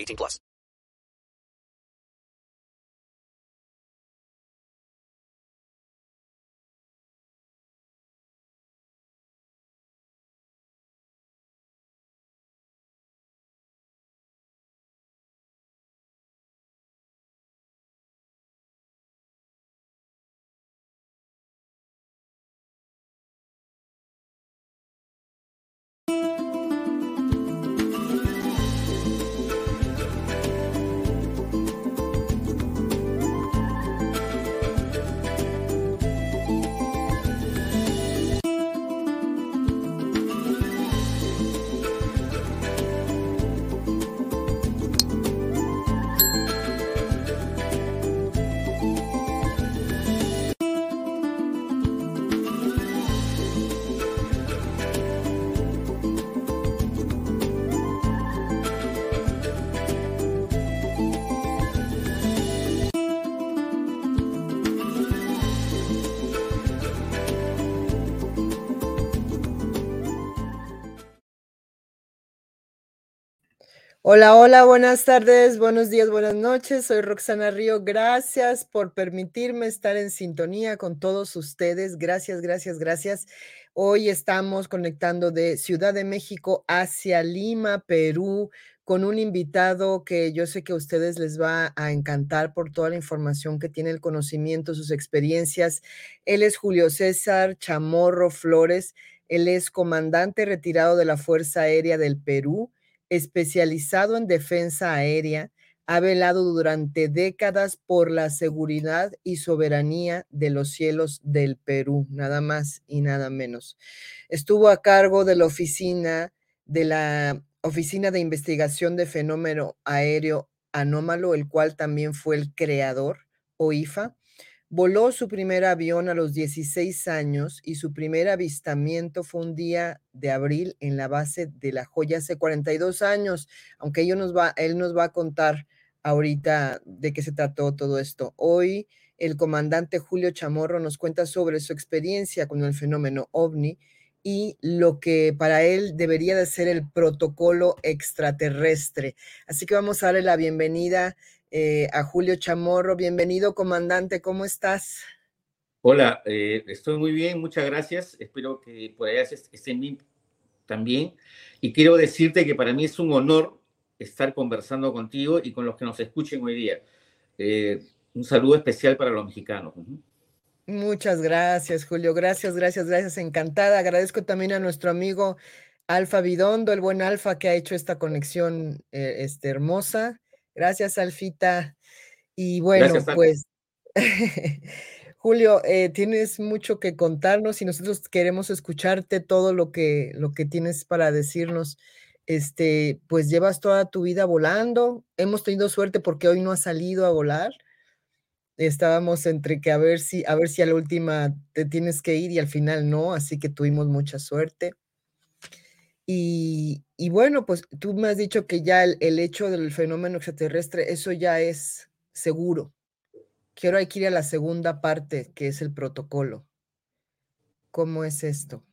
18 plus. Hola, hola, buenas tardes, buenos días, buenas noches. Soy Roxana Río. Gracias por permitirme estar en sintonía con todos ustedes. Gracias, gracias, gracias. Hoy estamos conectando de Ciudad de México hacia Lima, Perú, con un invitado que yo sé que a ustedes les va a encantar por toda la información que tiene, el conocimiento, sus experiencias. Él es Julio César Chamorro Flores. Él es comandante retirado de la Fuerza Aérea del Perú especializado en defensa aérea, ha velado durante décadas por la seguridad y soberanía de los cielos del Perú, nada más y nada menos. Estuvo a cargo de la oficina de la Oficina de Investigación de Fenómeno Aéreo Anómalo, el cual también fue el creador, OIFA, Voló su primer avión a los 16 años y su primer avistamiento fue un día de abril en la base de La Joya hace 42 años, aunque nos va, él nos va a contar ahorita de qué se trató todo esto. Hoy el comandante Julio Chamorro nos cuenta sobre su experiencia con el fenómeno ovni y lo que para él debería de ser el protocolo extraterrestre. Así que vamos a darle la bienvenida eh, a Julio Chamorro. Bienvenido, comandante, ¿cómo estás? Hola, eh, estoy muy bien, muchas gracias. Espero que por allá estén bien también. Y quiero decirte que para mí es un honor estar conversando contigo y con los que nos escuchen hoy día. Eh, un saludo especial para los mexicanos. Muchas gracias, Julio. Gracias, gracias, gracias. Encantada. Agradezco también a nuestro amigo Alfa Bidondo, el buen Alfa, que ha hecho esta conexión este, hermosa. Gracias, Alfita. Y bueno, pues, Julio, eh, tienes mucho que contarnos y nosotros queremos escucharte todo lo que, lo que tienes para decirnos. Este, pues llevas toda tu vida volando. Hemos tenido suerte porque hoy no has salido a volar. Estábamos entre que a ver si, a ver si a la última te tienes que ir y al final no, así que tuvimos mucha suerte. Y, bueno, pues tú me has dicho que ya el, hecho del fenómeno extraterrestre, eso ya es seguro. Quiero ir a la segunda parte, que es el protocolo. ¿Cómo es esto?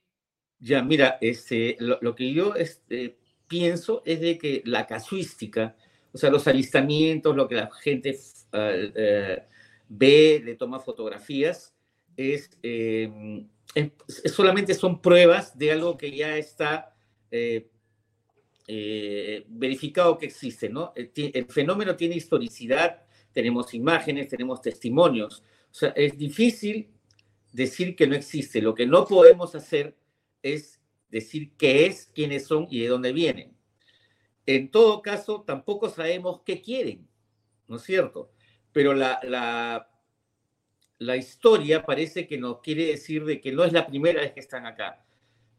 Ya, mira, este, lo, que yo este, pienso es de que la casuística, o sea, los alistamientos, lo que la gente ah, eh, ve, le toma fotografías, es, em, solamente son pruebas de algo que ya está eh, eh, verificado que existe, ¿no? El, el, fenómeno tiene historicidad, tenemos imágenes, tenemos testimonios. O sea, es difícil decir que no existe. Lo que no podemos hacer es decir qué es, quiénes son y de dónde vienen. En todo caso, tampoco sabemos qué quieren, ¿no es cierto? Pero la, la, la historia parece que nos quiere decir de que no es la primera vez que están acá.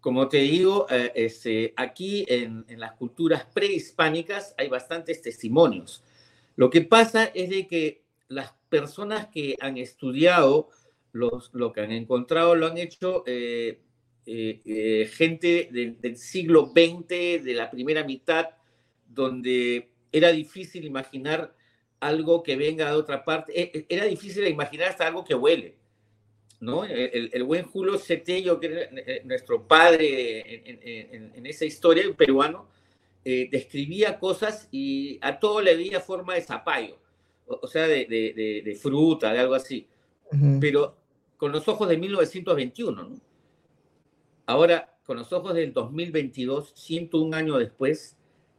Como te digo, eh, este, aquí en, las culturas prehispánicas hay bastantes testimonios. Lo que pasa es de que las personas que han estudiado los, lo que han encontrado lo han hecho eh, eh, gente del, del siglo XX, de la primera mitad, donde era difícil imaginar algo que venga de otra parte. E, e, era difícil imaginar hasta algo que huele. ¿No? El, el buen Julio Cetello, que era nuestro padre en, en, en esa historia, el peruano, eh, describía cosas y a todo le veía forma de zapallo, o, o sea, de, de, de, de, fruta, de algo así. Uh -huh. Pero con los ojos de 1921, ¿no? Ahora, con los ojos del 2022, 101 años después,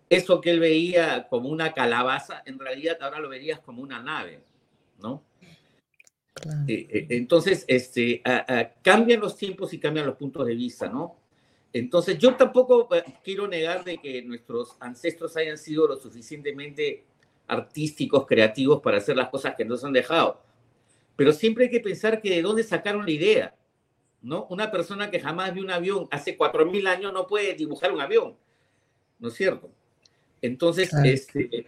eso que él veía como una calabaza, en realidad ahora lo verías como una nave, ¿no? Claro. Eh, entonces, este, a, a, cambian los tiempos y cambian los puntos de vista, ¿no? Entonces, yo tampoco eh, quiero negar de que nuestros ancestros hayan sido lo suficientemente artísticos, creativos para hacer las cosas que nos han dejado. Pero siempre hay que pensar que de dónde sacaron la idea, ¿no? Una persona que jamás vio un avión hace 4.000 años no puede dibujar un avión, ¿no es cierto? Entonces, claro. este,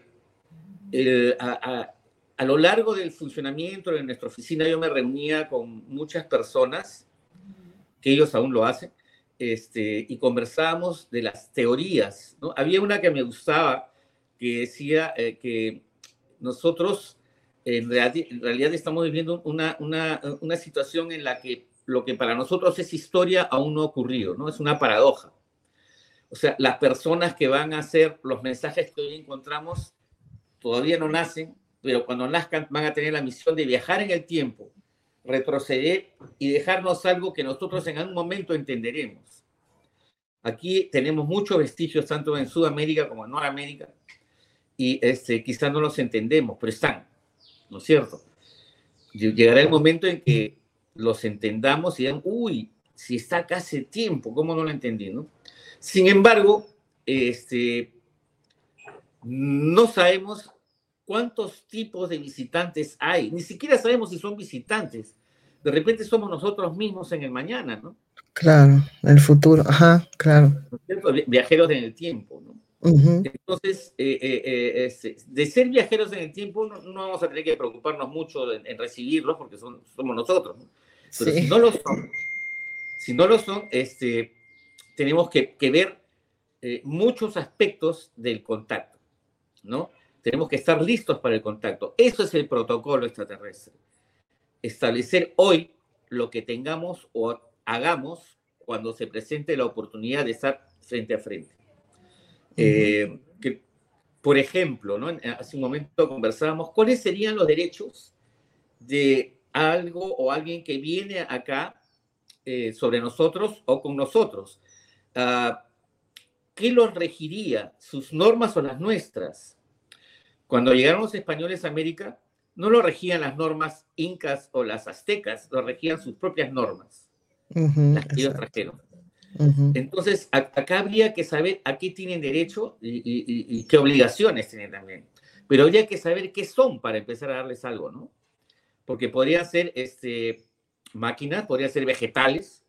el, a, a, lo largo del funcionamiento de nuestra oficina yo me reunía con muchas personas, que ellos aún lo hacen, este, y conversábamos de las teorías. ¿no? Había una que me gustaba que decía eh, que nosotros en realidad, estamos viviendo una, una, una, situación en la que lo que para nosotros es historia aún no ha ocurrido, ¿no? Es una paradoja. O sea, las personas que van a hacer los mensajes que hoy encontramos todavía no nacen, pero cuando nazcan van a tener la misión de viajar en el tiempo, retroceder y dejarnos algo que nosotros en algún momento entenderemos. Aquí tenemos muchos vestigios, tanto en Sudamérica como en Norteamérica, y este, quizás no los entendemos, pero están, ¿no es cierto? Llegará el momento en que los entendamos y digan, uy, si está acá hace tiempo, ¿cómo no lo entendí? ¿no? Sin embargo, este, no sabemos cuántos tipos de visitantes hay. Ni siquiera sabemos si son visitantes. De repente somos nosotros mismos en el mañana, ¿no? Claro, el futuro, ajá, claro. Viajeros en el tiempo, ¿no? Uh -huh. Entonces, eh, eh, eh, de ser viajeros en el tiempo, no, no, vamos a tener que preocuparnos mucho en, en recibirlos porque son, somos nosotros. ¿no? Pero sí. si no lo son, si no lo son, este, tenemos que, que ver muchos aspectos del contacto, ¿no? Tenemos que estar listos para el contacto. Eso es el protocolo extraterrestre. Establecer hoy lo que tengamos o hagamos cuando se presente la oportunidad de estar frente a frente. Eh, que, por ejemplo, ¿no? hace un momento conversábamos, ¿cuáles serían los derechos de algo o alguien que viene acá eh, sobre nosotros o con nosotros? Uh, ¿Qué los regiría? ¿Sus normas o las nuestras? Cuando llegaron los españoles a América, no lo regían las normas incas o las aztecas, lo regían sus propias normas, uh -huh, las que ellos trajeron. Uh -huh. Entonces, a, acá habría que saber a qué tienen derecho y, y, y, qué obligaciones tienen también. Pero habría que saber qué son para empezar a darles algo, ¿no? Porque podría ser este, máquinas, podría ser vegetales,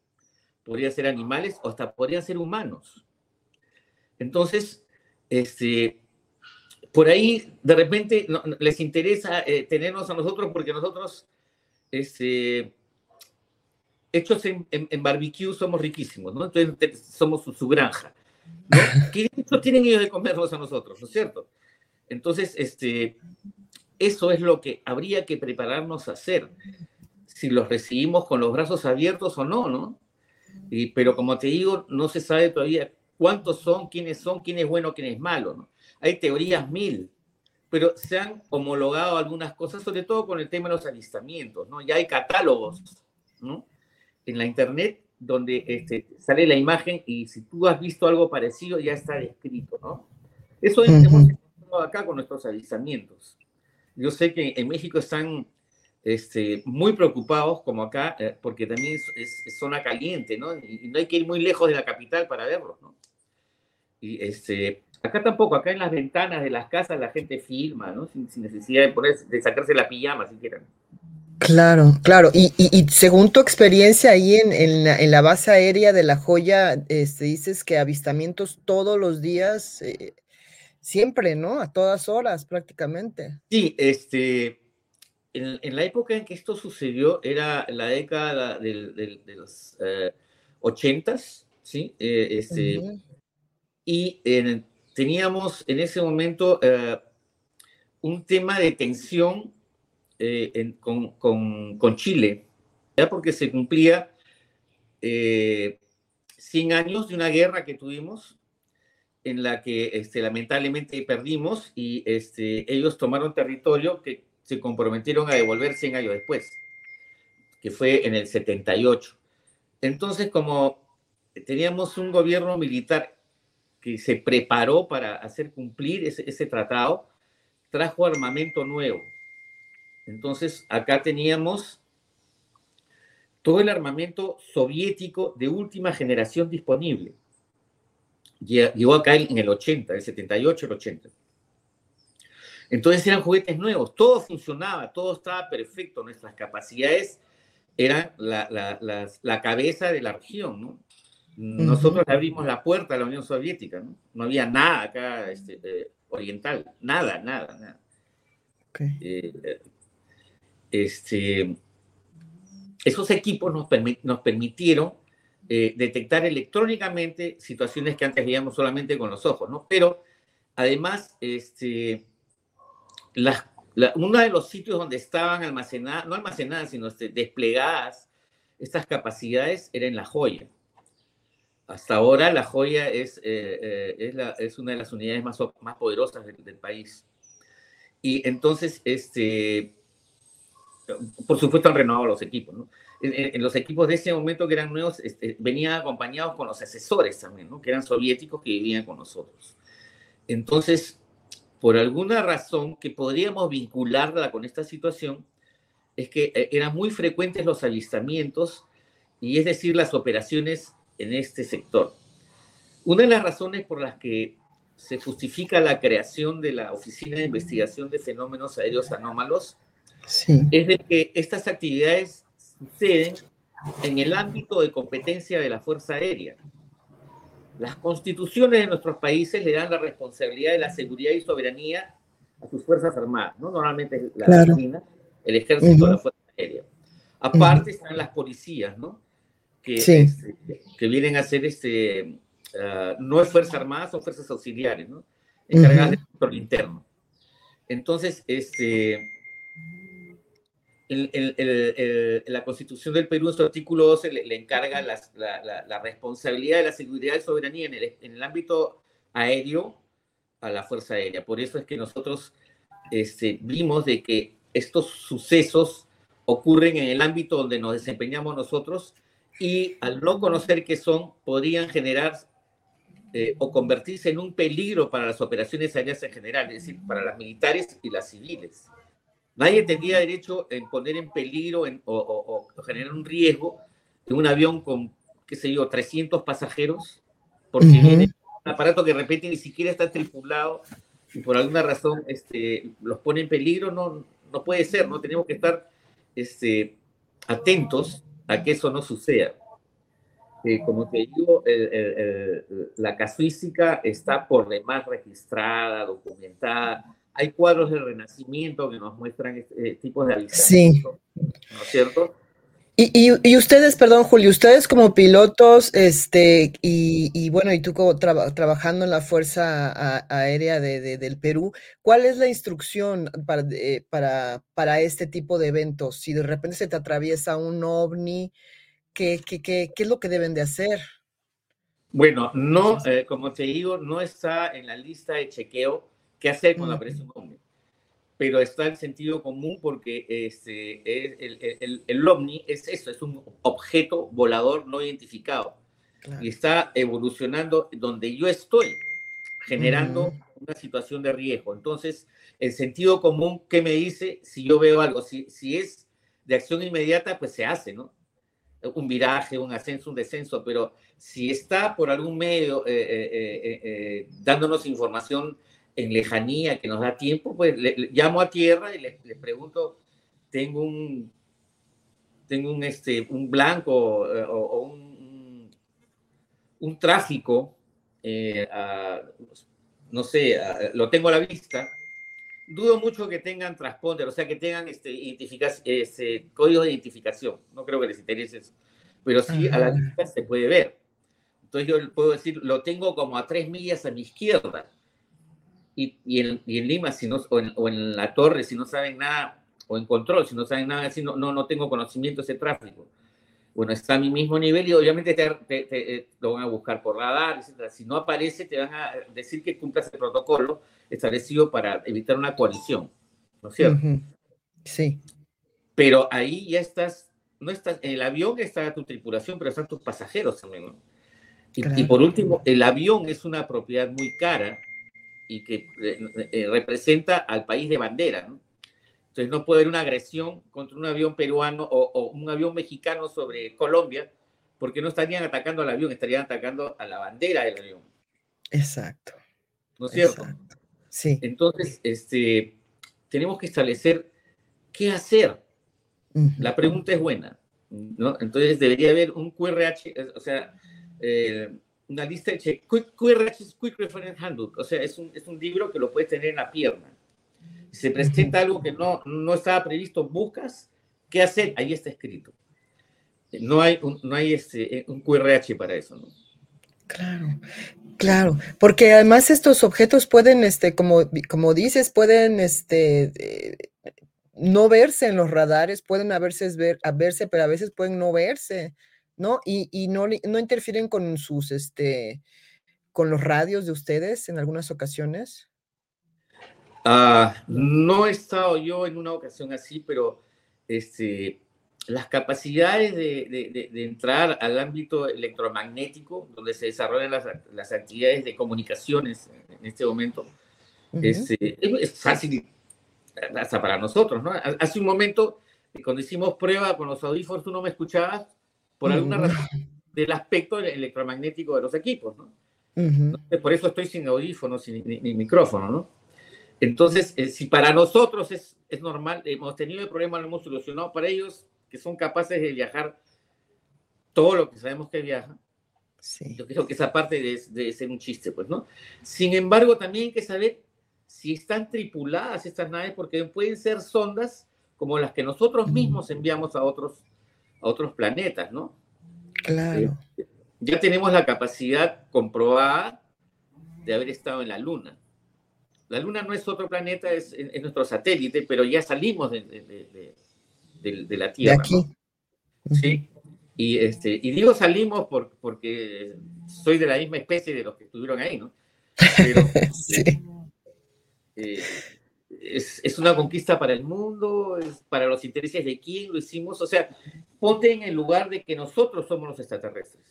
podría ser animales o hasta podrían ser humanos. Entonces, este, por ahí de repente les interesa eh, tenernos a nosotros porque nosotros, este, hechos en, en, barbecue, somos riquísimos, ¿no? Entonces somos su, granja. ¿no? ¿Qué tienen ellos de comernos a nosotros, no es cierto? Entonces, este, eso es lo que habría que prepararnos a hacer, si los recibimos con los brazos abiertos o no, ¿no? Y, pero como te digo, no se sabe todavía cuántos son, quiénes son, quién es bueno, quién es malo, ¿no? Hay teorías mil, pero se han homologado algunas cosas, sobre todo con el tema de los avistamientos, ¿no? Ya hay catálogos, ¿no? En la internet donde este, sale la imagen y si tú has visto algo parecido ya está descrito, ¿no? Eso hemos encontrado acá con nuestros avisamientos. Yo sé que en México están este, muy preocupados, como acá, eh, porque también es, zona caliente, ¿no? Y, no hay que ir muy lejos de la capital para verlos, ¿no? Y este, acá tampoco, acá en las ventanas de las casas la gente filma, ¿no? Sin, necesidad de, poner, de sacarse la pijama siquiera. Claro, claro. Y, y, según tu experiencia ahí en, en, la, base aérea de La Joya, este, dices que avistamientos todos los días, eh, siempre, ¿no? A todas horas prácticamente. Sí, este, en, la época en que esto sucedió era la década de, los eh, ochentas, ¿sí? Eh, este, Y teníamos en ese momento eh, un tema de tensión con, con, Chile, ya porque se cumplía 100 años de una guerra que tuvimos en la que este, lamentablemente perdimos y este, ellos tomaron territorio que se comprometieron a devolver 100 años después, que fue en el 78. Entonces, como teníamos un gobierno militar que se preparó para hacer cumplir ese, tratado, trajo armamento nuevo. Entonces, acá teníamos todo el armamento soviético de última generación disponible. Llegó acá en el 80, el 78, el 80. Entonces eran juguetes nuevos, todo funcionaba, todo estaba perfecto, nuestras capacidades eran la, cabeza de la región, ¿no? Nosotros abrimos la puerta a la Unión Soviética, ¿no? No había nada acá este, eh, oriental, nada, nada, nada. Eh, este, esos equipos nos, nos permitieron eh, detectar electrónicamente situaciones que antes veíamos solamente con los ojos, ¿no? Pero además, este, uno de los sitios donde estaban almacenadas, no almacenadas, sino este, desplegadas estas capacidades era en La Joya. Hasta ahora La Joya es, eh, eh, es, una de las unidades más, más poderosas del, país. Y entonces, este, por supuesto, han renovado los equipos. En, los equipos de ese momento que eran nuevos, este, venían acompañados con los asesores también, ¿no? que eran soviéticos que vivían con nosotros. Entonces, por alguna razón que podríamos vincularla con esta situación, es que eh, eran muy frecuentes los avistamientos y es decir, las operaciones en este sector. Una de las razones por las que se justifica la creación de la Oficina de Investigación de Fenómenos Aéreos Anómalos es de que estas actividades suceden en el ámbito de competencia de la Fuerza Aérea. Las constituciones de nuestros países le dan la responsabilidad de la seguridad y soberanía a sus fuerzas armadas, ¿no? Normalmente la Marina, el ejército, la fuerza aérea. Aparte están las policías, ¿no? Que, este, que vienen a ser, este, ah, no es fuerza armada, son fuerzas auxiliares, ¿no? Encargadas del control interno. Entonces, este, la Constitución del Perú, en su artículo 12, le, encarga la, responsabilidad de la seguridad y soberanía en el, ámbito aéreo a la Fuerza Aérea. Por eso es que nosotros este, vimos de que estos sucesos ocurren en el ámbito donde nos desempeñamos nosotros y al no conocer qué son, podrían generar eh, o convertirse en un peligro para las operaciones aéreas en general, es decir, para las militares y las civiles. Nadie tendría derecho en poner en peligro o, generar un riesgo de un avión con, qué sé yo, 300 pasajeros, porque viene un aparato que de repente ni siquiera está tripulado y por alguna razón este, los pone en peligro, no, no puede ser, ¿no? Tenemos que estar este, atentos a que eso no suceda. Eh, como te digo, la casuística está por demás registrada, documentada hay cuadros del Renacimiento que nos muestran este, tipos de avistamientos, sí. ¿no es cierto? Y, ustedes, perdón, Julio, ustedes como pilotos, este, y, bueno, y tú como trabajando en la Fuerza Aérea de, del Perú, ¿cuál es la instrucción para, para, para, este tipo de eventos? Si de repente se te atraviesa un ovni, ¿qué, qué, qué, qué es lo que deben de hacer? Bueno, no, eh, como te digo, no está en la lista de chequeo qué hacer cuando aparece un ovni. Pero está el sentido común porque este, el, el, el, ovni es eso, es un objeto volador no identificado y está evolucionando donde yo estoy, generando una situación de riesgo. Entonces, el sentido común, ¿qué me dice si yo veo algo? Si, si es de acción inmediata, pues se hace, ¿no? Un viraje, un ascenso, un descenso, pero si está por algún medio eh, eh, eh, dándonos información en lejanía que nos da tiempo, pues le, llamo a tierra y le, pregunto, tengo un, tengo un, este, un blanco o, un, un, tráfico, no sé, lo tengo a la vista, dudo mucho que tengan transponder, o sea, que tengan este, este, código de identificación. No creo que les interese eso. Pero sí, a la vista se puede ver. Entonces yo puedo decir, lo tengo como a tres millas a mi izquierda. Y, y, en, y en, Lima, si no, o en, o, en, la torre, si no saben nada, o en control, si no saben nada, si no, no, no tengo conocimiento de ese tráfico. Bueno, está a mi mismo nivel y obviamente te, te, lo van a buscar por radar, etc. Si no aparece, te van a decir que cumplas el protocolo establecido para evitar una colisión, ¿no es cierto? Sí. Pero ahí ya estás, no estás, en el avión está tu tripulación, pero están tus pasajeros también, ¿no? Y, por último, el avión es una propiedad muy cara y que eh, eh, representa al país de bandera, ¿no? Entonces no puede haber una agresión contra un avión peruano o, o, un avión mexicano sobre Colombia, porque no estarían atacando al avión, estarían atacando a la bandera del avión. Exacto. ¿No es cierto? Exacto. Sí. Entonces, este, tenemos que establecer qué hacer. La pregunta es buena, ¿no? Entonces debería haber un QRH, o sea, eh, una lista de Quick, QRH es Quick Reference Handbook, o sea, es un, es un libro que lo puedes tener en la pierna. Si se presenta algo que no, no estaba previsto, buscas qué hacer, ahí está escrito. No hay un, no hay este, un QRH para eso, ¿no? Claro, claro, porque además estos objetos pueden, este, como, como dices, pueden, este, eh, no verse en los radares, pueden a veces ver, a verse, pero a veces pueden no verse, ¿no? Y, y no, no interfieren con sus, este, con los radios de ustedes en algunas ocasiones. Ah, no he estado yo en una ocasión así, pero este, las capacidades de, entrar al ámbito electromagnético, donde se desarrollan las, actividades de comunicaciones en este momento, este, es, fácil hasta para nosotros, ¿no? Hace un momento, cuando hicimos prueba con los audífonos, tú no me escuchabas por alguna razón del aspecto electromagnético de los equipos, ¿no? Por eso estoy sin audífonos, sin ni, micrófono, ¿no? Entonces, eh, si para nosotros es, es normal, hemos tenido el problema, lo hemos solucionado, para ellos que son capaces de viajar todo lo que sabemos que viaja. Sí. Yo creo que esa parte debe, ser un chiste, pues, ¿no? Sin embargo, también hay que saber si están tripuladas estas naves, porque pueden ser sondas como las que nosotros mismos enviamos a otros, a otros planetas, ¿no? Claro. Eh, ya tenemos la capacidad comprobada de haber estado en la Luna. La Luna no es otro planeta, es, es nuestro satélite, pero ya salimos de, de, de, la Tierra. De aquí. Sí. Y, este, y digo salimos por, porque soy de la misma especie de los que estuvieron ahí, ¿no? Pero, sí. Eh, es, es, una conquista para el mundo, es para los intereses de quién lo hicimos. O sea, ponte en el lugar de que nosotros somos los extraterrestres.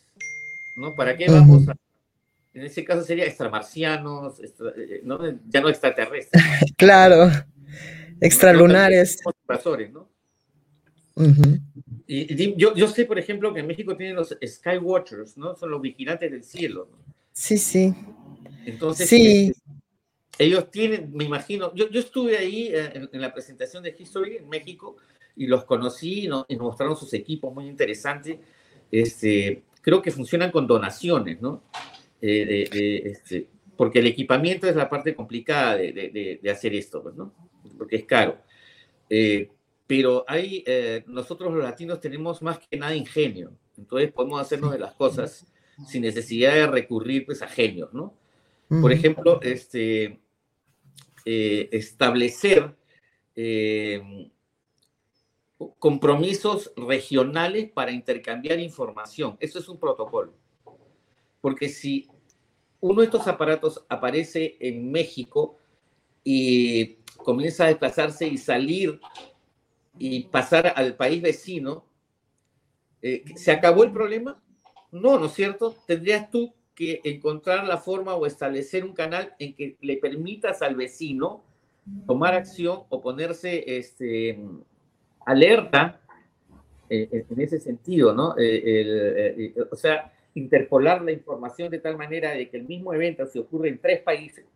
¿No? ¿Para qué vamos a.? En ese caso sería extramarcianos, eh, ¿no? ya no extraterrestres. claro, extralunares. Invasores, ¿no? y, yo, yo, sé, por ejemplo, que en México tienen los Skywatchers, ¿no? Son los vigilantes del cielo. Sí, sí. Entonces, sí. Este, ellos tienen, me imagino, yo, yo estuve ahí eh, en, la presentación de History en México y los conocí y nos, mostraron sus equipos muy interesantes. Este, creo que funcionan con donaciones, ¿no? Eh, este, porque el equipamiento es la parte complicada de, de hacer esto, pues, ¿no? Porque es caro. Eh, pero hay, eh, nosotros los latinos tenemos más que nada ingenio, entonces podemos hacernos de las cosas sin necesidad de recurrir pues, a genios, ¿no? Por ejemplo, este, eh, establecer eh, compromisos regionales para intercambiar información. Eso es un protocolo. Porque si uno de estos aparatos aparece en México y comienza a desplazarse y salir y pasar al país vecino, eh, ¿se acabó el problema? No, ¿no es cierto? Tendrías tú que encontrar la forma o establecer un canal en que le permitas al vecino tomar acción o ponerse este, alerta eh, en ese sentido, ¿no? Eh, o sea, interpolar la información de tal manera de que el mismo evento se ocurre en tres países,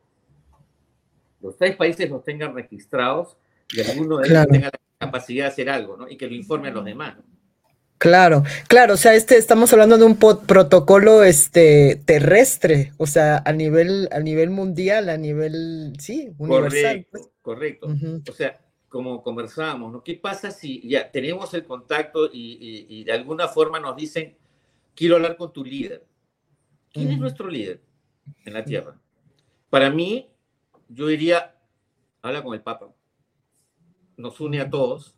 los tres países los tengan registrados y alguno de ellos tenga la capacidad de hacer algo, ¿no? Y que lo informe a los demás. Claro, claro, o sea, este estamos hablando de un protocolo este terrestre, o sea, a nivel a nivel mundial, a nivel sí, universal. Correcto, pues. correcto. O sea, como conversábamos, ¿no? ¿Qué pasa si ya tenemos el contacto y, de alguna forma nos dicen, quiero hablar con tu líder? ¿Quién es nuestro líder en la tierra? Para mí, yo diría, habla con el Papa. Nos une a todos,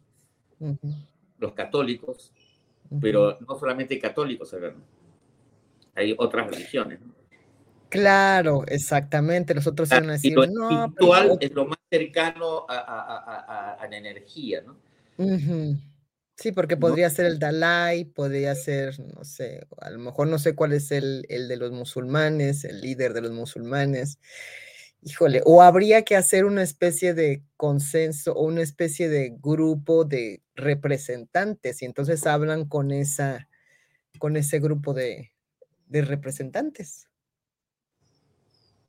los católicos, pero no solamente católicos, hay otras religiones. Claro, exactamente. Los otros van a decir, lo espiritual es lo más cercano a, la energía, ¿no? Sí, porque podría ser el Dalai, podría ser, no sé, a lo mejor no sé cuál es el, el de los musulmanes, el líder de los musulmanes. Híjole, o habría que hacer una especie de consenso o una especie de grupo de representantes y entonces hablan con esa, con ese grupo de, representantes.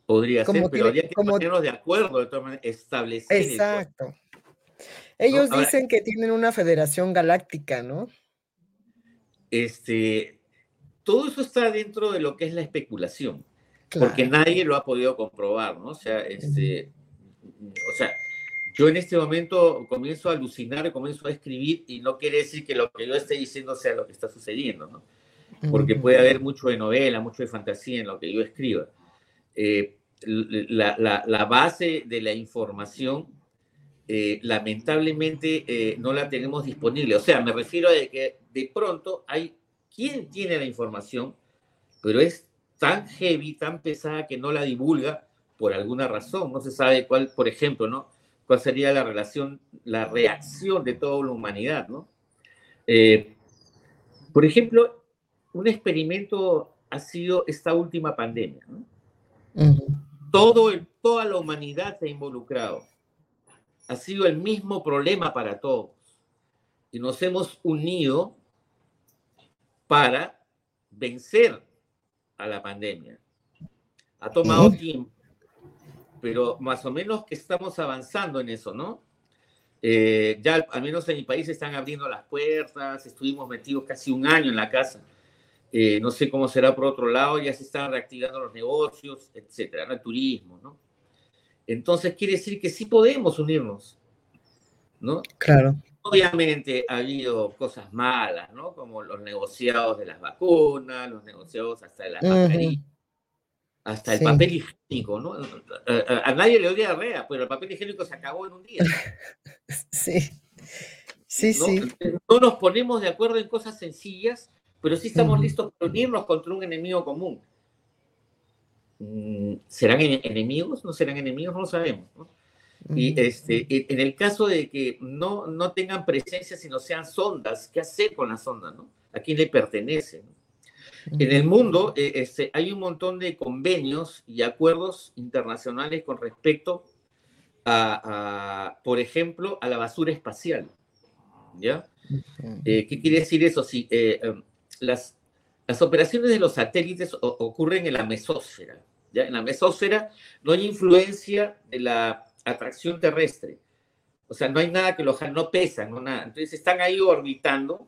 Podría ser, pero habría que ponernos de acuerdo, de todas maneras, establecer. Exacto. Ellos dicen que tienen una federación galáctica, ¿no? Este, todo eso está dentro de lo que es la especulación porque nadie lo ha podido comprobar, ¿no? O sea, este, o sea, yo en este momento comienzo a alucinar, comienzo a escribir y no quiere decir que lo que yo esté diciendo sea lo que está sucediendo, ¿no? Porque puede haber mucho de novela, mucho de fantasía en lo que yo escriba. Eh, la, la, la, base de la información, eh, lamentablemente, eh, no la tenemos disponible. O sea, me refiero a que de pronto hay quien tiene la información, pero es tan heavy, tan pesada que no la divulga por alguna razón. No se sabe cuál, por ejemplo, ¿no? Cuál sería la relación, la reacción de toda la humanidad, ¿no? Eh, por ejemplo, un experimento ha sido esta última pandemia, ¿no? Todo el, toda la humanidad se ha involucrado. Ha sido el mismo problema para todos. Y nos hemos unido para vencer a la pandemia. Ha tomado tiempo, pero más o menos que estamos avanzando en eso, ¿no? Eh, ya al menos en mi país están abriendo las puertas, estuvimos metidos casi un año en la casa. Eh, no sé cómo será por otro lado, ya se están reactivando los negocios, etcétera, el turismo, ¿no? Entonces quiere decir que sí podemos unirnos, ¿no? Claro. Obviamente ha habido cosas malas, ¿no? Como los negociados de las vacunas, los negociados hasta de las mascarillas, hasta el papel higiénico, ¿no? A, nadie le dio diarrea, pero el papel higiénico se acabó en un día. Sí, sí, sí. No nos ponemos de acuerdo en cosas sencillas, pero sí estamos listos para unirnos contra un enemigo común. Mm, ¿Serán enemigos? ¿No serán enemigos? No lo sabemos, ¿no? Y este, en el caso de que no, no tengan presencia, sino sean sondas, ¿qué hacer con la sonda? ¿no? ¿A quién le pertenece? En el mundo eh, este, hay un montón de convenios y acuerdos internacionales con respecto a, por ejemplo, a la basura espacial. ¿Ya? Eh, ¿Qué quiere decir eso? Si eh, em, las, las operaciones de los satélites ocurren en la mesósfera. ¿ya? En la mesósfera no hay influencia de la atracción terrestre. O sea, no hay nada que los no pesan, no nada. Entonces están ahí orbitando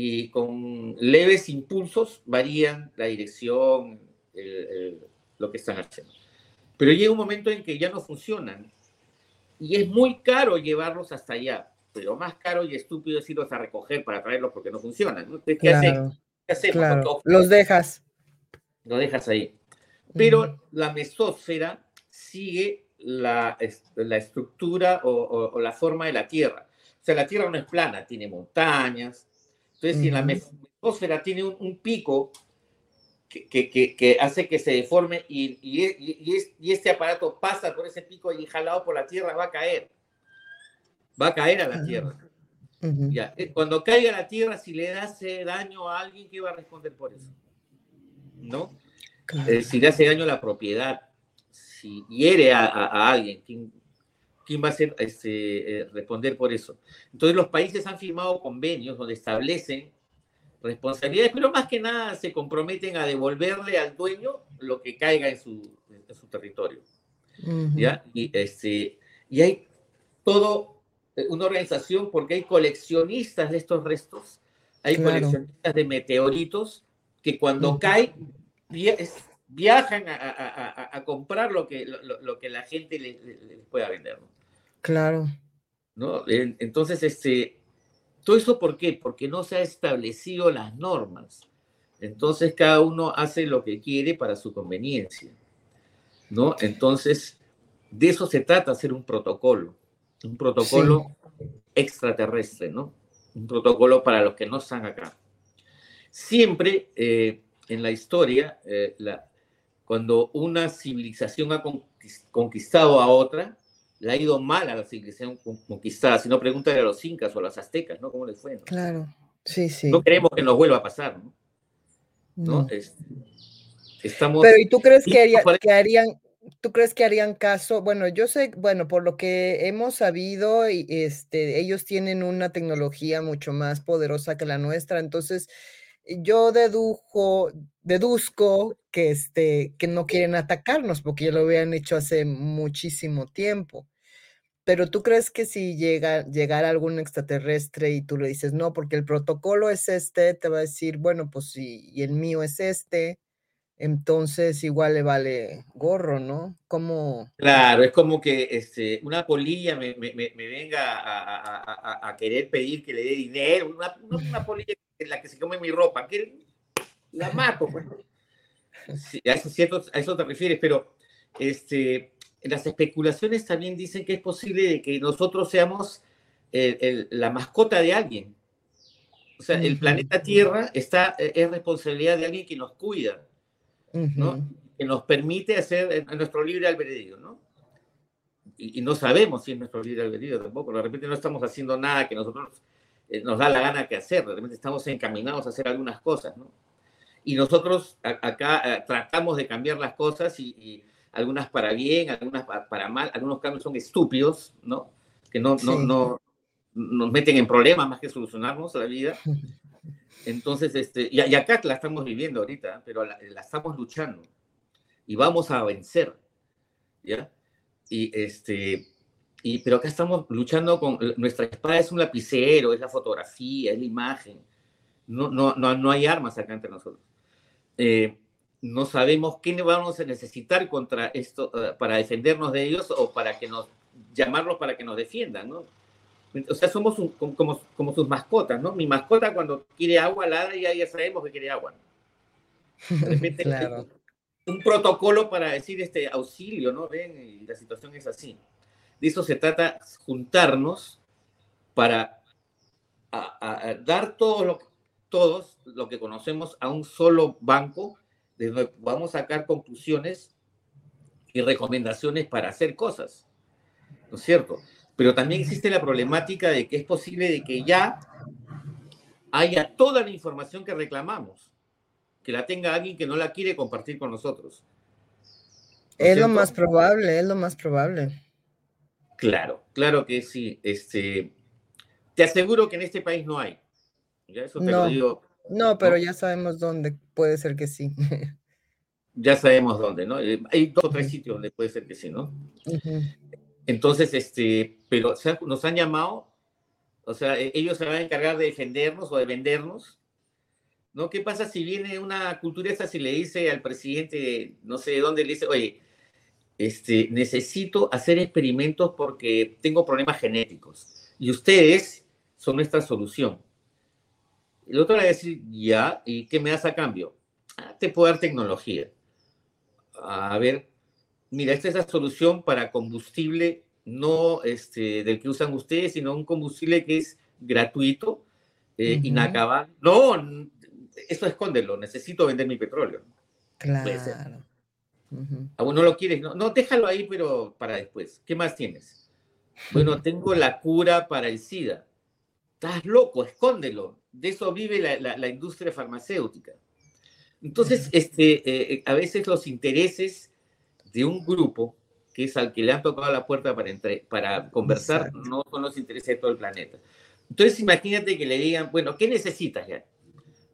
Y con leves impulsos varían la dirección, el, el, lo que están haciendo. Pero llega un momento en que ya no funcionan. Y es muy caro llevarlos hasta allá. Pero más caro y estúpido es irlos a recoger para traerlos porque no funcionan. ¿no? ¿Qué, Claro, hace- qué claro. Todos- Los dejas. lo dejas ahí. Pero la mesósfera sigue la, la estructura o, o- o la forma de la Tierra. O sea, la Tierra no es plana, tiene montañas. Entonces, si la Ujú. mes- mesósfera tiene un, un pico que, que- que- que hace que se deforme y, y, y- y es- y este aparato pasa por ese pico y jalado por la Tierra va a caer. Va a caer a la Tierra. Ya, eh, Cuando caiga a la Tierra, si le hace daño a alguien, ¿qué va a responder por eso? ¿No? Claro. Eh, si le hace daño a la propiedad, si hiere a, a- a alguien, ¿quién, quién va a ser, este, eh, responder por eso? Entonces los países han firmado convenios donde establecen responsabilidades, pero más que nada se comprometen a devolverle al dueño lo que caiga en su, en su territorio. ¿ya? Y, este, y hay todo eh, una organización porque hay coleccionistas de estos restos, hay Claro. coleccionistas de meteoritos que cuando Ujú. caen via- viajan a, a- a- a- a comprar lo que, lo, que la gente le- le- les pueda vender. ¿no? Claro. ¿no? En- Entonces, este, ¿todo eso por qué? Porque no se ha establecido las normas. Entonces, cada uno hace lo que quiere para su conveniencia. ¿no? Entonces, de eso se trata, hacer un protocolo. Un protocolo extraterrestre, ¿no? Un protocolo para los que no están acá. Siempre eh, en la historia, eh, la- cuando una civilización ha conquis- conquistado a otra, le ha ido mal a la civilización con- conquistada. Si no, pregúntale a los incas o a los aztecas, ¿no? ¿Cómo les fue? no? Claro. Sí, sí. No queremos que nos vuelva a pasar, ¿no? ¿no? No. Es- estamos... Pero ¿y tú crees que, haría- que harían, tú crees que harían caso? Bueno, yo sé, bueno, por lo que hemos sabido, este, ellos tienen una tecnología mucho más poderosa que la nuestra, entonces yo dedujo, deduzco que este, que no quieren atacarnos porque ya lo habían hecho hace muchísimo tiempo. Pero tú crees que si llega, llegara algún extraterrestre y tú le dices, no, porque el protocolo es este, te va a decir, bueno, pues sí, y el mío es este, entonces igual le vale gorro, ¿no? Como, Claro, es como que este, una polilla me, me- me- venga a, a- a- querer pedir que le dé dinero, una, una polilla en la que se come mi ropa, que la mato. pues. Sí, a, eso, a eso te refieres, pero este, las especulaciones también dicen que es posible de que nosotros seamos el- el- la mascota de alguien. O sea, el planeta Tierra está, es responsabilidad de alguien que nos cuida. ¿no? que nos permite hacer eh, nuestro libre albedrío, ¿no? Y, y no sabemos si es nuestro libre albedrío tampoco. De repente no estamos haciendo nada que nosotros eh, nos da la gana que hacer. De repente estamos encaminados a hacer algunas cosas, ¿no? Y nosotros acá eh, tratamos de cambiar las cosas y, y algunas para bien, algunas pa- para mal. Algunos cambios son estúpidos, ¿no? Que no, no, no nos meten en problemas más que solucionarnos la vida. Entonces, este, y, y acá la estamos viviendo ahorita, pero la, la estamos luchando y vamos a vencer, ¿ya? Y este, y, pero acá estamos luchando con, nuestra espada es un lapicero, es la fotografía, es la imagen, no, no, no, no hay armas acá entre nosotros. Eh, no sabemos qué vamos a necesitar contra esto, eh, para defendernos de ellos o para que nos, llamarlos para que nos defiendan, ¿no? O sea, somos un- como, como, sus mascotas, ¿no? Mi mascota cuando quiere agua, ladra y ya, ya sabemos que quiere agua. De repente, Claro. un protocolo para decir este auxilio, ¿no? Ven, la situación es así. De eso se trata, juntarnos para a- a- a dar todo lo, todos lo que conocemos a un solo banco, de donde podamos sacar conclusiones y recomendaciones para hacer cosas, ¿no es cierto? Pero también existe la problemática de que es posible de que ya haya toda la información que reclamamos, que la tenga alguien que no la quiere compartir con nosotros. es lo más probable, es lo más probable. Claro, claro que sí. Este, te aseguro que en este país no hay. Ya eso te no, lo digo. No, pero ya sabemos dónde puede ser que sí. ya sabemos dónde, ¿no? Eh, hay dos o tres sitios donde puede ser que sí, ¿no? Uh -huh. Entonces, este, pero nos han llamado, o sea, e, ellos se van a encargar de defendernos o de vendernos, ¿no? ¿Qué pasa si viene una cultura esa si le dice al presidente, no sé de dónde, le dice, oye, este, necesito hacer experimentos porque tengo problemas genéticos y ustedes son nuestra solución? El otro le va a decir, ya, ¿y qué me das a cambio? Ah, te puedo dar tecnología. A ver, mira, esta es la solución para combustible no este, del que usan ustedes, sino un combustible que es gratuito, eh, uh -huh. inacabable. No, eso escóndelo, necesito vender mi petróleo. Claro. Uh -huh. Aún no lo quieres, no, no, déjalo ahí, pero para después. ¿Qué más tienes? Bueno, tengo la cura para el SIDA. Estás loco, escóndelo. De eso vive la, la, la industria farmacéutica. Entonces, este, eh, a veces los intereses de un grupo, que es al que le han tocado la puerta para, entre, para conversar, Exacto. no son los intereses de todo el planeta. Entonces, imagínate que le digan, bueno, ¿qué necesitas ya?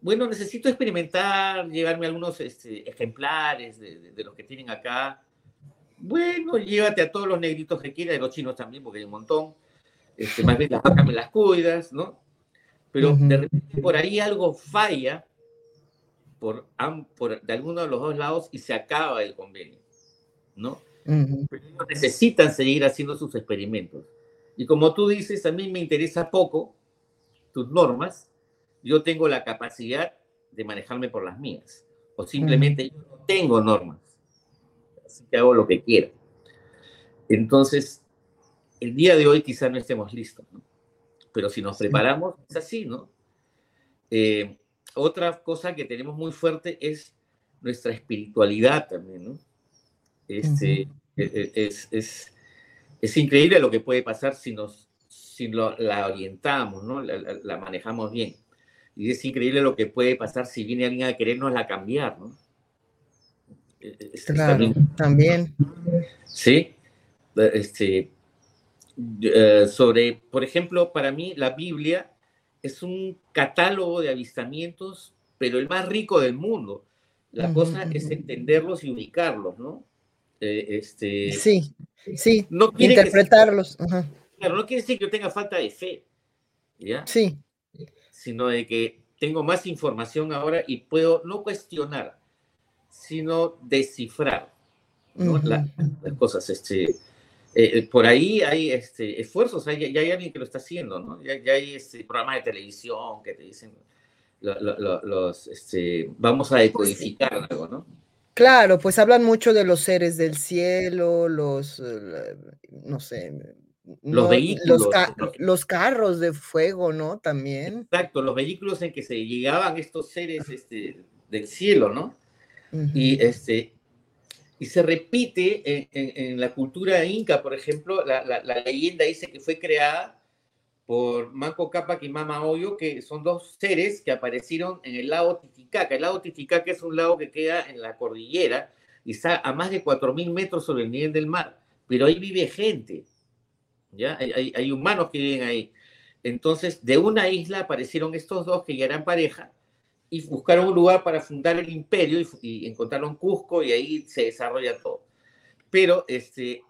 Bueno, necesito experimentar, llevarme algunos este, ejemplares de, de, de, los que tienen acá. Bueno, llévate a todos los negritos que quieras, de los chinos también, porque hay un montón. Este, más bien las vacas me las cuidas, ¿no? Pero uh -huh. de repente por ahí algo falla por, por, de alguno de los dos lados y se acaba el convenio, ¿no? Uh -huh. Pero ellos necesitan seguir haciendo sus experimentos. Y como tú dices, a mí me interesa poco tus normas, yo tengo la capacidad de manejarme por las mías, o simplemente uh -huh. yo no tengo normas, así que hago lo que quiero. Entonces, el día de hoy quizá no estemos listos, ¿no? pero si nos preparamos, es así, ¿no? Eh, otra cosa que tenemos muy fuerte es nuestra espiritualidad también, ¿no? Este, uh -huh. es, es, es, increíble lo que puede pasar si, nos, si lo, la orientamos, ¿no? La, la, la, manejamos bien. Y es increíble lo que puede pasar si viene alguien a querernos la cambiar, ¿no? Es, claro, también, también. Sí. Este, uh, sobre, por ejemplo, para mí la Biblia es un catálogo de avistamientos, pero el más rico del mundo. La cosa es entenderlos y ubicarlos, ¿no? Eh, este, sí, sí, no interpretarlos. Que, -huh. Claro, no quiere decir que yo tenga falta de fe, ¿ya? Sí. Sino de que tengo más información ahora y puedo no cuestionar, sino descifrar ¿no? La, las cosas. Este, eh, por ahí hay este, esfuerzos, hay, ya hay alguien que lo está haciendo, ¿no? Ya, ya hay este, programas de televisión que te dicen, lo, lo, los, este, vamos a decodificar pues, algo, ¿no? Claro, pues hablan mucho de los seres del cielo, los, no sé, los no, vehículos. Los, ca los, carros de fuego, ¿no? También. Exacto, los vehículos en que se llegaban estos seres este, del cielo, ¿no? Uh -huh. Y este, y se repite en, la cultura inca, por ejemplo, la, leyenda dice que fue creada por Manco Cápac y Mama Hoyo, que son dos seres que aparecieron en el lago Titicaca. El lago Titicaca es un lago que queda en la cordillera y está a más de 4.000 metros sobre el nivel del mar, pero ahí vive gente, ¿ya? Hay, hay, hay humanos que viven ahí. Entonces, de una isla aparecieron estos dos que ya eran pareja, y buscaron un lugar para fundar el imperio y, y, encontraron Cusco y ahí se desarrolla todo. Pero este,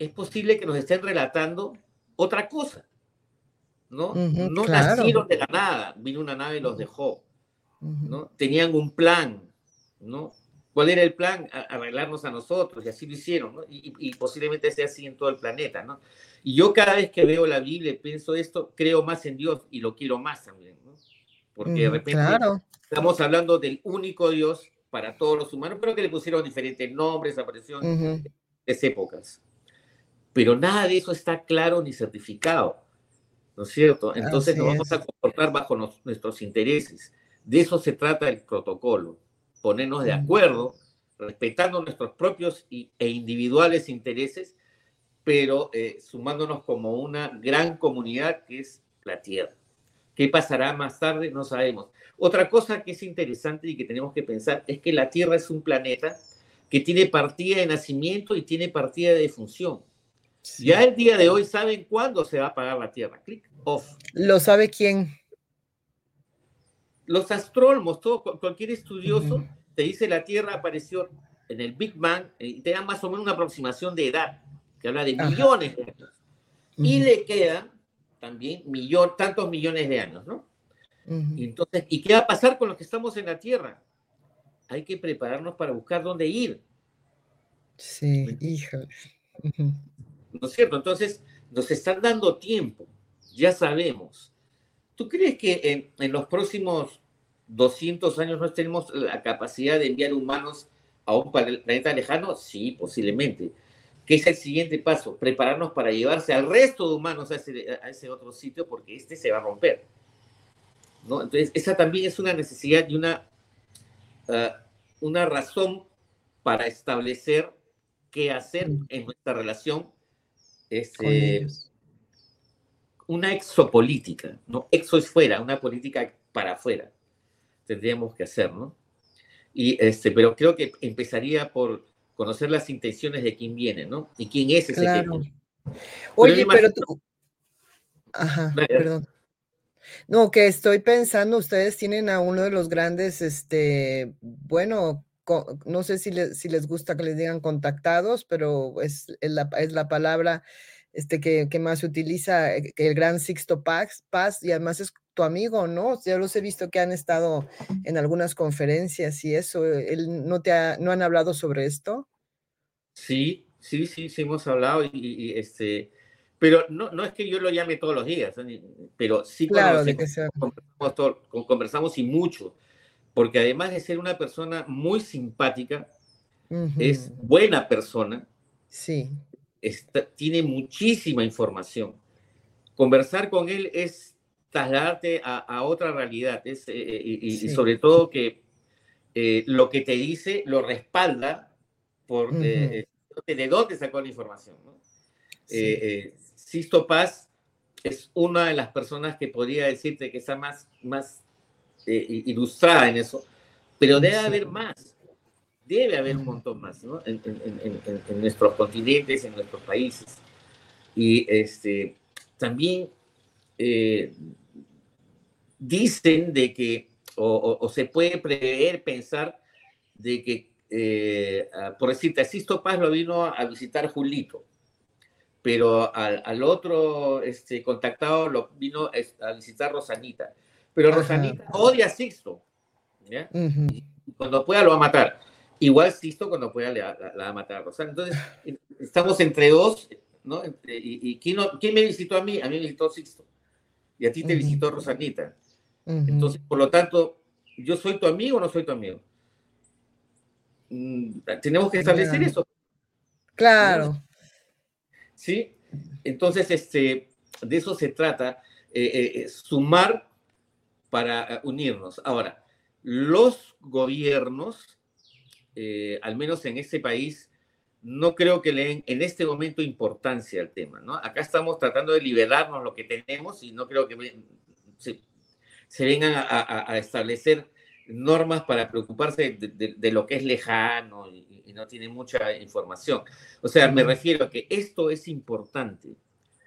es posible que nos estén relatando otra cosa, ¿no? Uh -huh, no claro. nacieron de la nada, vino una nave y los dejó, uh -huh. ¿no? Tenían un plan, ¿no? ¿Cuál era el plan? Arreglarnos a nosotros, y así lo hicieron, ¿no? Y, y, posiblemente sea así en todo el planeta, ¿no? Y yo cada vez que veo la Biblia y pienso esto, creo más en Dios y lo quiero más también. Porque de repente claro. estamos hablando del único Dios para todos los humanos, pero que le pusieron diferentes nombres, apareció uh -huh. en épocas. Pero nada de eso está claro ni certificado, ¿no es cierto? Entonces Así nos vamos es. a comportar bajo nos, nuestros intereses. De eso se trata el protocolo, ponernos de acuerdo, respetando nuestros propios y, e individuales intereses, pero eh, sumándonos como una gran comunidad que es la Tierra. ¿Qué pasará más tarde? No sabemos. Otra cosa que es interesante y que tenemos que pensar es que la Tierra es un planeta que tiene partida de nacimiento y tiene partida de defunción. Ya el día de hoy saben cuándo se va a apagar la Tierra. Click off. ¿Lo sabe quién? Los astrólogos, todo, cualquier estudioso te dice la Tierra apareció en el Big Bang eh, y te da más o menos una aproximación de edad, que habla de millones de años. Y le quedan también millón, tantos millones de años, ¿no? y entonces, ¿y qué va a pasar con los que estamos en la Tierra? Hay que prepararnos para buscar dónde ir. Sí, híjole. ¿No es cierto? Entonces, nos están dando tiempo, ya sabemos. ¿Tú crees que en, en los próximos 200 años no tenemos la capacidad de enviar humanos a un planeta lejano? Sí, posiblemente. ¿Qué es el siguiente paso? Prepararnos para llevarse al resto de humanos a ese, a ese otro sitio porque este se va a romper. ¿no? Entonces, esa también es una necesidad y una, uh, una razón para establecer qué hacer en nuestra relación este, una exopolítica, ¿no? Exo es fuera, una política para afuera. Tendríamos que hacer, ¿no? Y este, pero creo que empezaría por conocer las intenciones de quién viene, ¿no? Y quién es ese claro. que Oye, pero, tú... Ajá, perdón. No, que estoy pensando, ustedes tienen a uno de los grandes, este, bueno, no sé si, le, si les gusta que les digan contactados, pero es, es, la, es la, palabra este, que, que, más se utiliza, eh, el gran Sixto Paz, Paz, y además es tu amigo, ¿no? Ya los he visto que han estado en algunas conferencias y eso, ¿él no, te ha, no han hablado sobre esto? Sí, sí, sí, sí hemos hablado y, y este pero no, no es que yo lo llame todos los días, pero sí claro, conversamos, todo, conversamos, y mucho, porque además de ser una persona muy simpática, uh -huh. es buena persona, sí. Está, tiene muchísima información. Conversar con él es trasladarte a, a otra realidad, es, eh, y, sí. y, sobre todo que eh, lo que te dice lo respalda por uh -huh. eh, de dónde sacó la información. ¿no? Sí. Sisto Paz es una de las personas que podría decirte que está más, más eh, ilustrada en eso, pero debe sí. haber más, debe haber un montón más, ¿no? En, en, en, en, nuestros continentes, en nuestros países. Y este, también eh, dicen de que, o, o, o, se puede prever, pensar de que, eh, por decirte, Sisto Paz lo vino a visitar Julito pero al, al, otro este, contactado lo vino a visitar Rosanita. Pero Ajá. Rosanita odia a Sixto. ¿ya? Uh -huh. y cuando pueda lo va a matar. Igual Sixto cuando pueda le, la, la, va a matar a Rosana. Entonces, estamos entre dos, ¿no? Entre, y, y ¿quién, no, ¿quién, me visitó a mí? A mí me visitó Sixto. Y a ti te uh -huh. visitó Rosanita. Uh -huh. Entonces, por lo tanto, ¿yo soy tu amigo o no soy tu amigo? Mm, tenemos que establecer claro. eso. Claro. ¿sí? Entonces, este, de eso se trata, eh, eh, sumar para unirnos. Ahora, los gobiernos, eh, al menos en este país, no creo que le den en este momento importancia al tema, ¿no? Acá estamos tratando de liberarnos lo que tenemos y no creo que se, se vengan a, a, a, establecer normas para preocuparse de, de, de lo que es lejano y, y no tiene mucha información. O sea, me refiero a que esto es importante,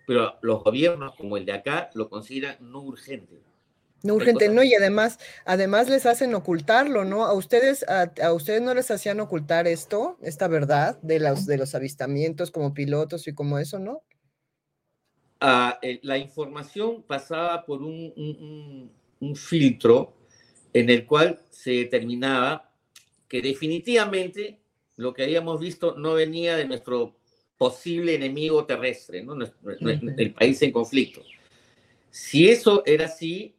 pero los gobiernos como el de acá lo consideran no urgente. No urgente, no, y además, además les hacen ocultarlo, ¿no? A ustedes, a, a, ustedes no les hacían ocultar esto, esta verdad de los, de los avistamientos como pilotos y como eso, ¿no? Uh, eh, la información pasaba por un, un, un, filtro en el cual se determinaba que definitivamente lo que habíamos visto no venía de nuestro posible enemigo terrestre, ¿no? el país en conflicto. Si eso era así,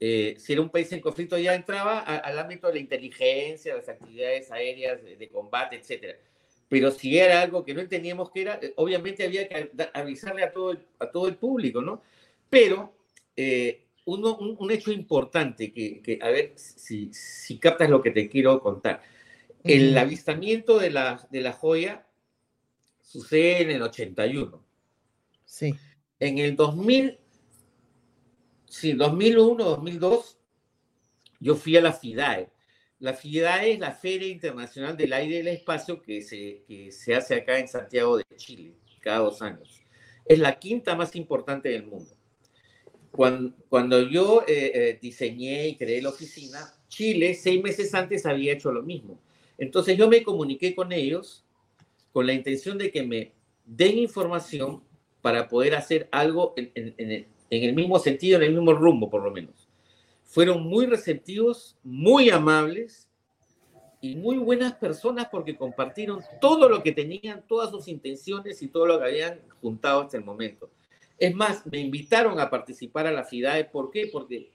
eh, si era un país en conflicto, ya entraba a, al ámbito de la inteligencia, las actividades aéreas, de, de, combate, etc. Pero si era algo que no entendíamos que era, eh, obviamente había que avisarle a todo el, a todo el público, ¿no? Pero eh, uno, un, un, hecho importante que, que, a ver si, si captas lo que te quiero contar el avistamiento de la, de la joya sucede en el 81. Sí. En el 2000, sí, 2001, 2002, yo fui a la FIDAE. La FIDAE es la Feria Internacional del Aire y del Espacio que se, que se hace acá en Santiago de Chile, cada dos años. Es la quinta más importante del mundo. Cuando, cuando yo eh, eh, diseñé y creé la oficina, Chile seis meses antes había hecho lo mismo. Entonces yo me comuniqué con ellos con la intención de que me den información para poder hacer algo en, en- en el, en el mismo sentido, en el mismo rumbo, por lo menos. Fueron muy receptivos, muy amables y muy buenas personas porque compartieron todo lo que tenían, todas sus intenciones y todo lo que habían juntado hasta el momento. Es más, me invitaron a participar a la FIDAE. ¿Por qué? Porque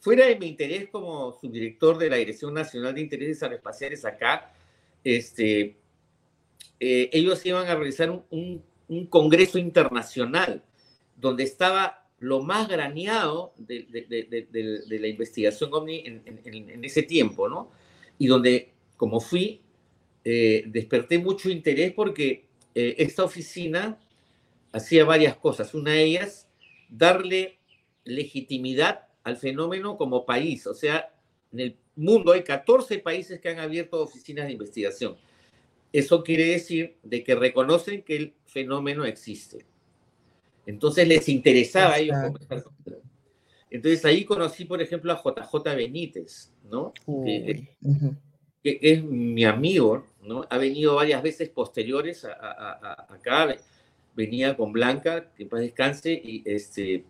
fuera de mi interés como subdirector de la Dirección Nacional de Intereses Aeroespaciales acá, este, eh, ellos iban a realizar un, congreso internacional donde estaba lo más graneado de, la investigación OVNI en ese tiempo, ¿no? Y donde, como fui, eh, desperté mucho interés porque eh, esta oficina hacía varias cosas. Una de ellas, darle legitimidad al fenómeno como país. O sea, en el mundo hay 14 países que han abierto oficinas de investigación. Eso quiere decir de que reconocen que el fenómeno existe. Entonces les interesaba a ellos conversar con él. Entonces ahí conocí, por ejemplo, a JJ Benítez, ¿no? Que, Ujú. que es mi amigo, ¿no? Ha venido varias veces posteriores a, a- a- acá, venía con Blanca, que en paz descanse, y este,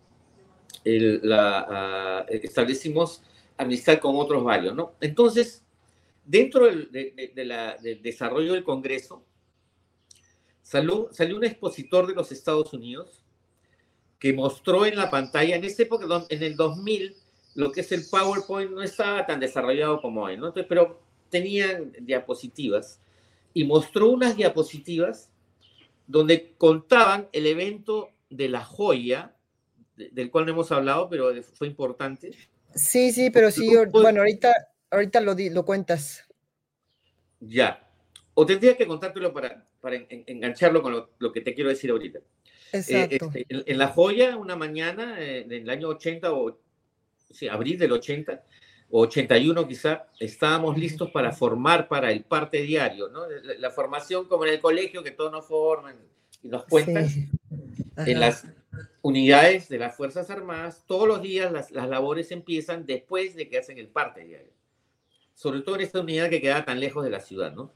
el- la, ah, establecimos amistad con otros varios, ¿no? Entonces, dentro del, de- de- la- del desarrollo del Congreso, salió, salió un expositor de los Estados Unidos que mostró en la pantalla, en esa época, en el 2000, lo que es el PowerPoint no estaba tan desarrollado como hoy, ¿no? Entonces, pero tenían diapositivas y mostró unas diapositivas donde contaban el evento de la joya, de- del cual no hemos hablado, pero fue importante. Sí, sí, pero sí, bueno, ahorita, ahorita lo, di- lo cuentas. Ya. O tendría que contártelo para, para en- en- engancharlo con lo, lo que te quiero decir ahorita. Eh, Exacto. este, en, en La Joya, una mañana eh, del año 80 o sí, abril del 80 o 81 quizá, estábamos listos para formar para el parte diario, ¿no? La, la formación como en el colegio que todos nos forman y nos cuentan. Sí. En las unidades de las Fuerzas Armadas, todos los días las, las labores empiezan después de que hacen el parte diario. Sobre todo en esta unidad que quedaba tan lejos de la ciudad, ¿no?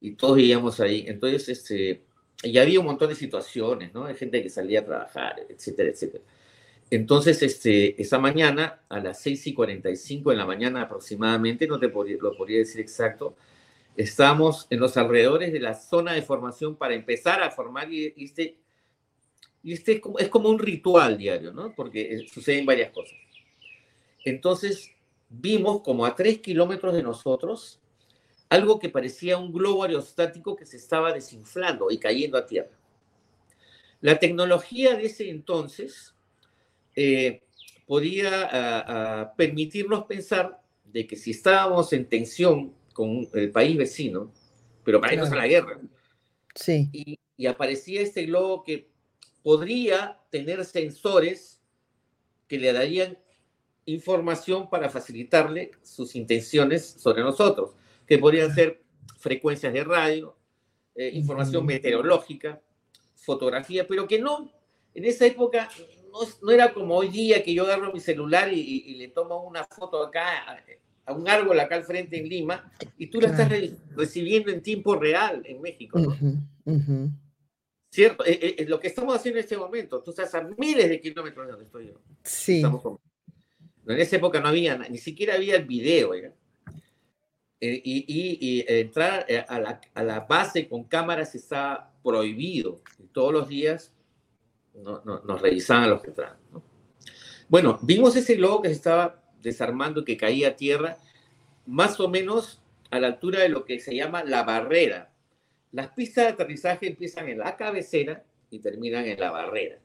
Y todos vivíamos ahí. Entonces, este, y había un montón de situaciones, ¿no? Hay gente que salía a trabajar, etcétera, etcétera. Entonces, este, esa mañana, a las 6 y 45 de la mañana aproximadamente, no te podría- lo podría decir exacto, estábamos en los alrededores de la zona de formación para empezar a formar y, y este, y este es como, es como un ritual diario, ¿no? Porque eh, suceden varias cosas. Entonces, vimos como a tres kilómetros de nosotros algo que parecía un globo aerostático que se estaba desinflando y cayendo a tierra. La tecnología de ese entonces eh, podía ah, ah, permitirnos pensar de que si estábamos en tensión con el país vecino, pero para irnos a la guerra, Sí. y, y aparecía este globo que podría tener sensores que le darían información para facilitarle sus intenciones sobre nosotros, que podrían ser frecuencias de radio, eh, información meteorológica, fotografía, pero que no, en esa época no, no era como hoy día que yo agarro mi celular y, y- y le tomo una foto acá a, a un árbol acá al frente en Lima y tú la estás re- recibiendo en tiempo real en México. ¿Cierto? Eh, eh, lo que estamos haciendo en este momento, tú estás a miles de kilómetros de donde estoy yo. Sí. Estamos con- En esa época no había, ni siquiera había el video. Eh, y, y- y entrar a la, a la base con cámaras está prohibido. Todos los días no- no- nos revisaban a los que entraban. ¿no? Bueno, vimos ese globo que se estaba desarmando, que caía a tierra, más o menos a la altura de lo que se llama la barrera. Las pistas de aterrizaje empiezan en la cabecera y terminan en la barrera.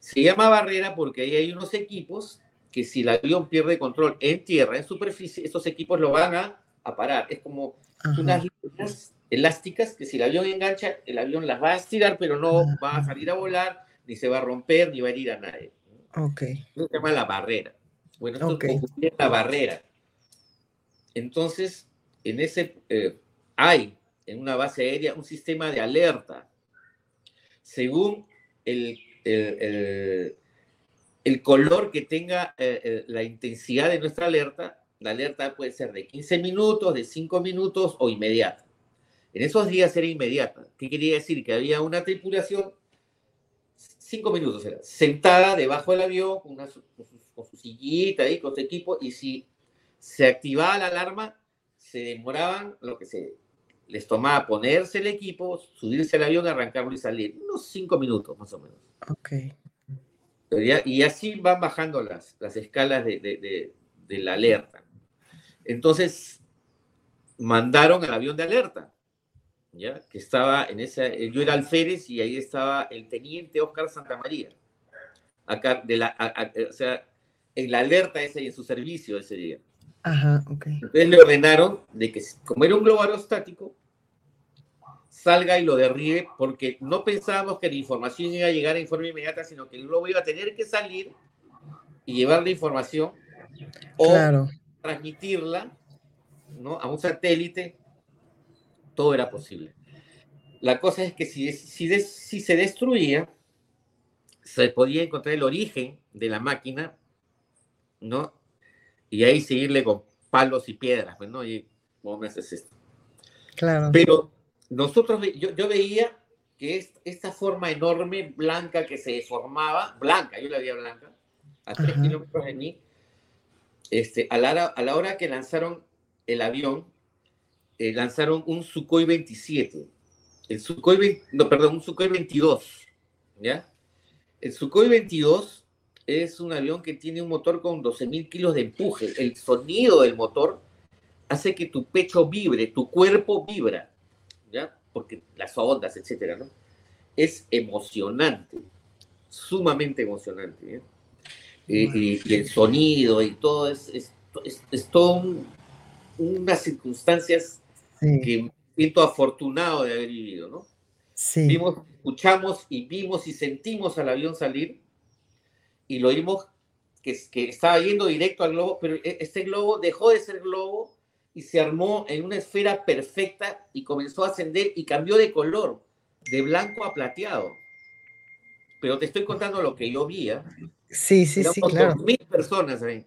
Se llama barrera porque ahí hay unos equipos que si el avión pierde control en tierra, en superficie, estos equipos lo van a, a parar. Es como unas líneas elásticas que si el avión engancha, el avión las va a estirar, pero no va a salir a volar, ni se va a romper, ni va a herir a nadie. Ok. Eso se llama la barrera. Bueno, esto Ok. ocurría en la barrera. entonces en ese eh, hay en una base aérea un sistema de alerta. Según el, el, el, el color que tenga eh, eh, la intensidad de nuestra alerta, la alerta puede ser de 15 minutos, de 5 minutos o inmediata. En esos días era inmediata. ¿Qué quería decir? Que había una tripulación, 5 minutos era, sentada debajo del avión con, una, con, su, con su sillita ahí, con su equipo, y si se activaba la alarma, se demoraban lo que se les tomaba ponerse el equipo, subirse al avión, arrancarlo y salir. Unos cinco minutos más o menos. Ok. Y así van bajando las, las escalas de, de, de, de, la alerta. Entonces, mandaron al avión de alerta, ¿ya? que estaba en esa, yo era alférez y ahí estaba el teniente Oscar Santamaría. Acá, de la, a, a, o sea, en la alerta ese y en su servicio ese día. Ajá, ok. Entonces le ordenaron de que, como era un globo aerostático, salga y lo derribe, porque no pensábamos que la información iba a llegar en forma inmediata, sino que el globo iba a tener que salir y llevar la información o Claro. transmitirla ¿no? a un satélite. Todo era posible. La cosa es que si, si, de- si se destruía, se podía encontrar el origen de la máquina, ¿no? Y ahí seguirle con palos y piedras, pues, ¿no? Y ¿cómo me haces esto? Claro. Pero nosotros, yo, yo veía que es- esta forma enorme, blanca, que se formaba, blanca, yo la veía blanca, a tres kilómetros de mí, este, a, la, a la hora que lanzaron el avión, eh, lanzaron un Sukhoi 27. El Sukhoi, 20 no, perdón, un Sukhoi 22, ¿ya? El Sukhoi 22 es un avión que tiene un motor con 12.000 kilos de empuje. El sonido del motor hace que tu pecho vibre, tu cuerpo vibra, ¿ya? Porque las ondas, etcétera, ¿no? Es emocionante, sumamente emocionante, ¿ya? Y, y- y el sonido y todo es, es, es, es todo un- unas circunstancias Sí, que me siento afortunado de haber vivido, ¿no? sí. Vimos, escuchamos y vimos y sentimos al avión salir y lo vimos que, que estaba yendo directo al globo, pero e- este globo dejó de ser globo y se armó en una esfera perfecta y comenzó a ascender y cambió de color, de blanco a plateado. Pero te estoy contando lo que yo vi, ¿ah? Sí, sí, sí, Éramos claro. 2.000 personas ahí,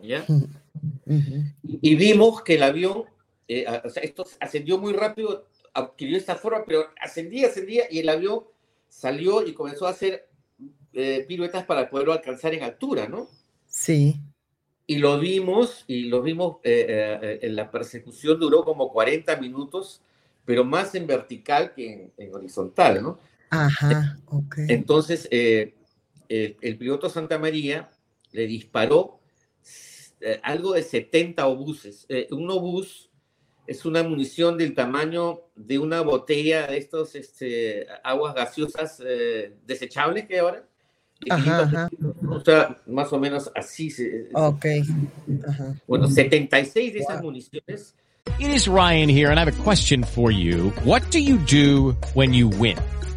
¿ya? Ujú. y vimos que el avión, eh, o sea, esto ascendió muy rápido, adquirió esta forma, pero ascendía, ascendía, y el avión salió y comenzó a hacer eh, piruetas para poderlo alcanzar en altura, ¿no? Sí, Y lo vimos, y lo vimos, eh, eh, en la persecución duró como 40 minutos, pero más en vertical que en, en horizontal, ¿no? ajá, ok. Entonces, eh, el, el piloto Santa María le disparó eh, algo de 70 obuses. Eh, un obús es una munición del tamaño de una botella de estos este, aguas gaseosas eh, desechables que hay ahora. Ajá, 500 ajá. O sea, más o menos así. se- Ok. Ajá. Bueno, 76 de esas municiones It is Ryan here, and I have a question for you. What do you do when you win?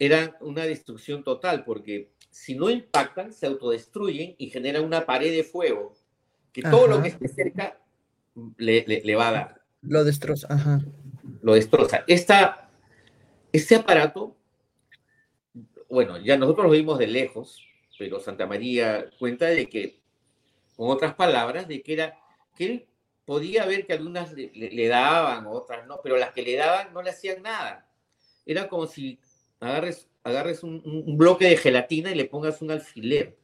Era una destrucción total, porque si no impactan, se autodestruyen y generan una pared de fuego que todo lo que esté cerca le, le- le va a dar, Lo destroza. Ajá. lo destroza. Esta, este aparato, bueno, ya nosotros lo vimos de lejos, pero Santa María cuenta de que, con otras palabras, de que era que él podía ver que algunas le daban, otras no, pero las que le daban no le hacían nada. era como si agarres, agarres un, un bloque de gelatina y le pongas un alfiler.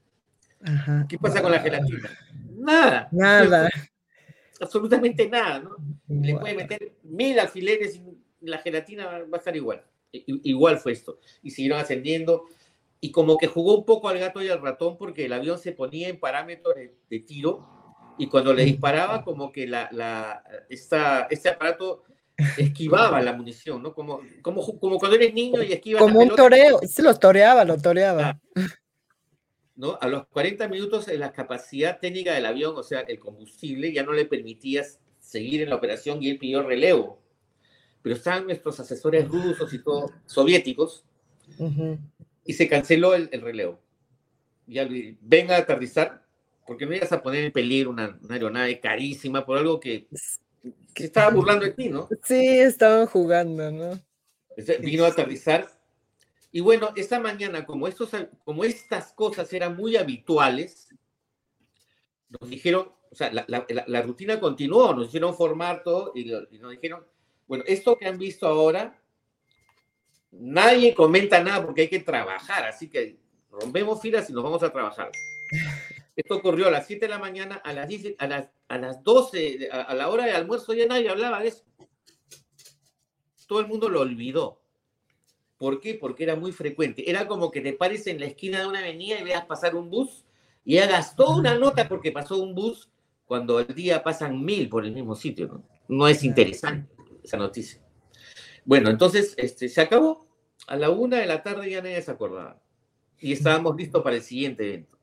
Ajá. ¿Qué pasa con la gelatina? Nada. Nada. Absolutamente nada, ¿no? Le puede meter mil alfileres y la gelatina va a estar igual. I- Igual fue esto. Y siguieron ascendiendo. Y como que jugó un poco al gato y al ratón porque el avión se ponía en parámetros de, de tiro y cuando le disparaba como que la, la, esta, este aparato esquivaba la munición, ¿no? Como, como, como cuando eres niño y esquivas la Como un pelota. toreo. Se lo toreaba, lo toreaba. ¿no? A los 40 minutos eh, la capacidad técnica del avión, o sea, el combustible, ya no le permitía seguir en la operación y él pidió relevo. Pero estaban nuestros asesores rusos y todo, soviéticos, Ujú. y se canceló el, el relevo. Ya venga a aterrizar, porque no ibas a poner en peligro una, una aeronave carísima por algo que se estaba burlando de ti, ¿no? Sí, estaban jugando, ¿no? Este, Vino a aterrizar. Y bueno, esta mañana, como, estos, como estas cosas eran muy habituales, nos dijeron, o sea, la, la- la- rutina continuó, nos hicieron formar todo y, y nos dijeron, bueno, esto que han visto ahora, nadie comenta nada porque hay que trabajar, así que rompemos filas y nos vamos a trabajar. Esto ocurrió a las 7 de la mañana, a las, 10 a las, a las 12, de- a, a la hora de almuerzo ya nadie hablaba de eso. Todo el mundo lo olvidó. ¿Por qué? Porque era muy frecuente. Era como que te pares en la esquina de una avenida y veas pasar un bus y hagas toda una nota porque pasó un bus cuando al día pasan mil por el mismo sitio. No, no es interesante esa noticia. Bueno, entonces este, se acabó. A la una de la tarde ya nadie se acordaba. Y estábamos listos para el siguiente evento.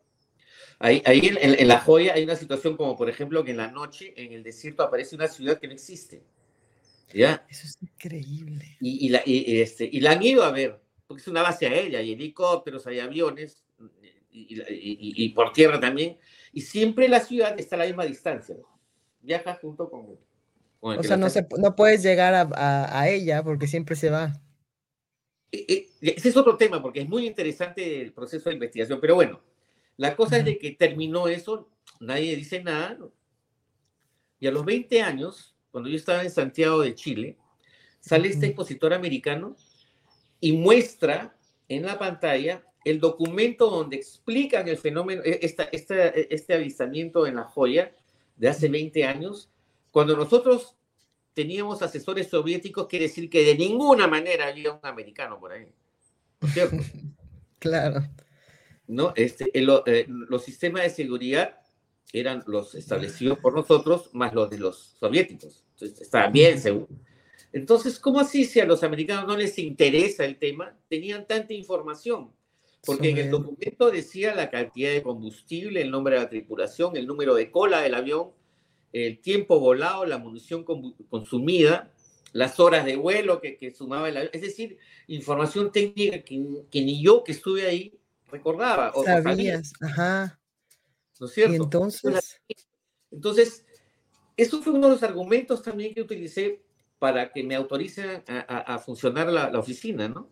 Ahí, ahí en, La Joya hay una situación como, por ejemplo, que en la noche en el desierto aparece una ciudad que no existe. ¿Ya? Eso es increíble. y, y la, y, este, y la han ido a ver, porque es una base aérea, hay helicópteros, hay aviones, y, por tierra también, y siempre la ciudad está a la misma distancia. ¿no? Viaja junto con, con el O sea, no, se, no puedes llegar a, a- a ella porque siempre se va. Eh, eh, Ese es otro tema, porque es muy interesante el proceso de investigación, pero bueno, la cosa es de que terminó eso, nadie dice nada, y a los 20 años, cuando yo estaba en Santiago de Chile, sale este expositor americano y muestra en la pantalla el documento donde explican el fenómeno, esta, esta- este avistamiento en la joya de hace 20 años, cuando nosotros teníamos asesores soviéticos, quiere decir que de ninguna manera había un americano por ahí. Claro. ¿No? Este, el- eh, los sistemas de seguridad eran los establecidos por nosotros más los de los soviéticos. Entonces, estaba bien seguro. Entonces, ¿cómo así si a los americanos no les interesa el tema? Tenían tanta información. Porque en el documento decía la cantidad de combustible, el nombre de la tripulación, el número de cola del avión, el tiempo volado, la munición consumida, las horas de vuelo que, que sumaba el avión. Es decir, información técnica que, que ni yo que estuve ahí recordaba. o- o sabía. Sabías, ajá. ¿no es cierto? Y entonces, Entonces, eso fue uno de los argumentos también que utilicé para que me autoricen a, a- a funcionar la, la oficina, ¿no?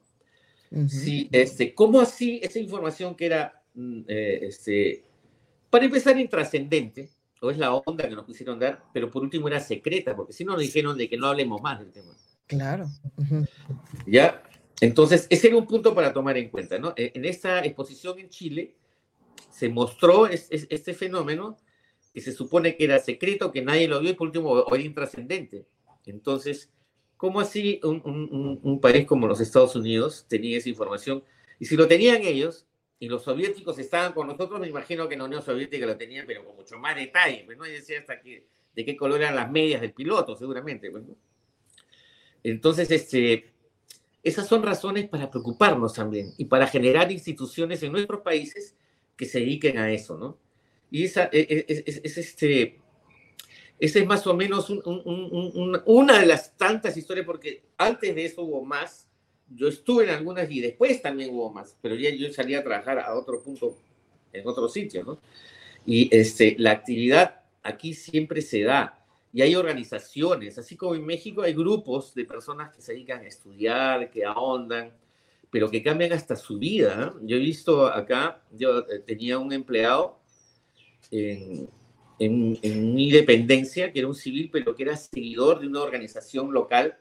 ujú. Sí, este, ¿cómo así esa información que era, mm, eh, este, para empezar, intrascendente, o es la onda que nos quisieron dar, pero por último era secreta, porque si no nos dijeron de que no hablemos más del tema. claro. ujú. ¿Ya? Entonces, ese era un punto para tomar en cuenta, ¿no? E- En esta exposición en Chile se mostró es- es- este fenómeno que se supone que era secreto, que nadie lo vio y por último era intrascendente. Entonces, ¿cómo así un, un- un- país como los Estados Unidos tenía esa información? Y si lo tenían ellos, y los soviéticos estaban con nosotros, me imagino que la Unión Soviética lo tenían, pero con mucho más detalle, pues, ¿no? Y decía hasta que, de qué color eran las medias del piloto, seguramente, pues, ¿no? Entonces, este, esas son razones para preocuparnos también y para generar instituciones en nuestros países que se dediquen a eso, ¿no? Y esa e- e- es, es- es este, esa es más o menos un- un- un- un- una de las tantas historias, porque antes de eso hubo más. Yo estuve en algunas y después también hubo más, pero ya yo salí a trabajar a otro punto, en otro sitio, ¿no? Y este, la actividad aquí siempre se da. Y hay organizaciones, así como en México hay grupos de personas que se dedican a estudiar, que ahondan, pero que cambian hasta su vida. ¿eh? Yo he visto acá, yo eh, tenía un empleado en, mi dependencia, que era un civil, pero que era seguidor de una organización local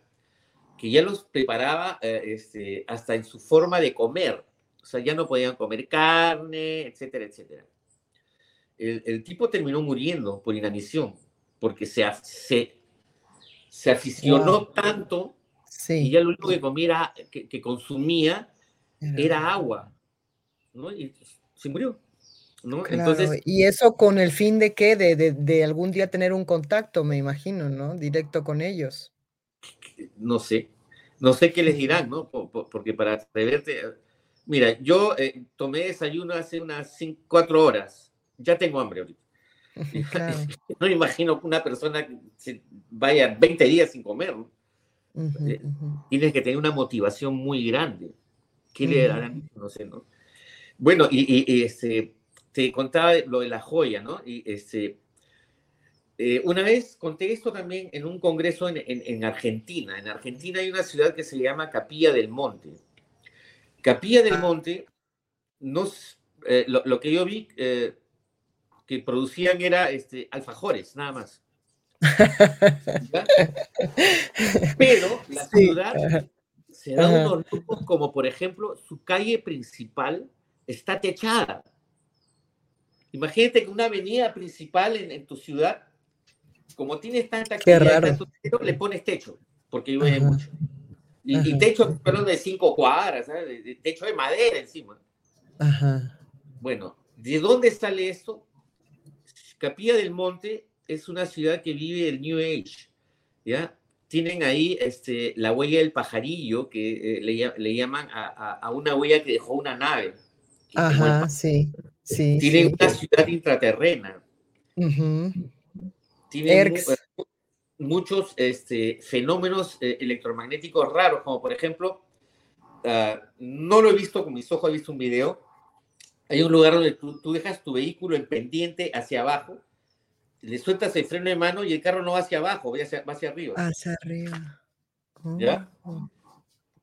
que ya los preparaba eh, este, hasta en su forma de comer. O sea, ya no podían comer carne, etcétera, etcétera. El, el tipo terminó muriendo por inanición, porque se, se, se aficionó Wow. tanto Sí. y ya lo único que comía, que, que consumía Era- era agua, ¿no? Y se murió, ¿no? Claro, Entonces, y eso con el fin de qué, de, de, de algún día tener un contacto, me imagino, ¿no? Directo con ellos. no sé, no sé qué les dirán, ¿no? Po- po- porque para atreverte, mira, yo eh, tomé desayuno hace unas cinco, cuatro horas, ya tengo hambre ahorita. Claro. No imagino que una persona que se vaya 20 días sin comer, Eh. Tienes que tener una motivación muy grande. ¿Qué le darán? No sé, ¿no? Bueno, y, este, te contaba lo de la joya, ¿no? Y este, eh, una vez conté esto también en un congreso en, en- en Argentina. En Argentina hay una ciudad que se llama Capilla del Monte. Capilla del Monte, no, eh, lo, lo que yo vi eh, que producían era este, alfajores, nada más. ¿Ya? Pero la ciudad se da Ajá. unos lujos como, por ejemplo, su calle principal está techada. Imagínate que una avenida principal en, en tu ciudad, como tienes tanta actividad, tanto le pones techo, porque llueve Ajá. mucho. Y, y techo, perdón, de cinco cuadras, ¿sabes? De- de techo de madera encima. Ajá. Bueno, ¿de dónde sale esto? Capilla del Monte es una ciudad que vive el New Age, ¿ya? Tienen ahí este, la huella del pajarillo, que eh, le, le llaman a, a- a una huella que dejó una nave. Ajá, sí, sí, Tienen sí. una ciudad intraterrena. Ujú. Tienen mu- Erx. eh, muchos este, fenómenos eh, electromagnéticos raros, como por ejemplo, ah, no lo he visto con mis ojos, he visto un video. Hay un lugar donde tú, tú dejas tu vehículo en pendiente hacia abajo, le sueltas el freno de mano y el carro no va hacia abajo, va hacia, va hacia arriba. Hacia arriba. ¿Ya? Oh.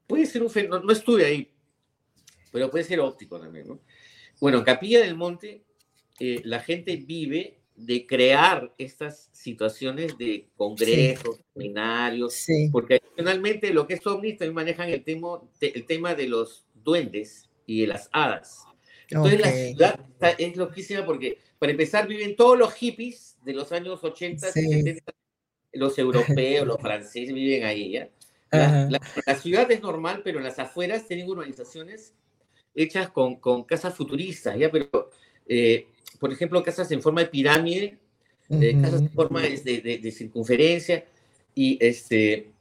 Puede ser un fenómeno, no, estuve ahí, pero puede ser óptico también, ¿no? Bueno, en Capilla del Monte, eh, la gente vive de crear estas situaciones de congresos, seminarios, Sí. porque adicionalmente lo que es ovnis también manejan el tema, te- el tema de los duendes y de las hadas. Entonces la Ok. ciudad está- es loquísima porque, para empezar, viven todos los hippies de los años 80, Sí. 70, los europeos, los franceses viven ahí, ¿ya? La, la- la ciudad es normal, pero en las afueras tienen urbanizaciones hechas con, con casas futuristas, ¿ya? Pero, eh, por ejemplo, casas en forma de pirámide, eh, casas en forma de, de- de circunferencia, y este,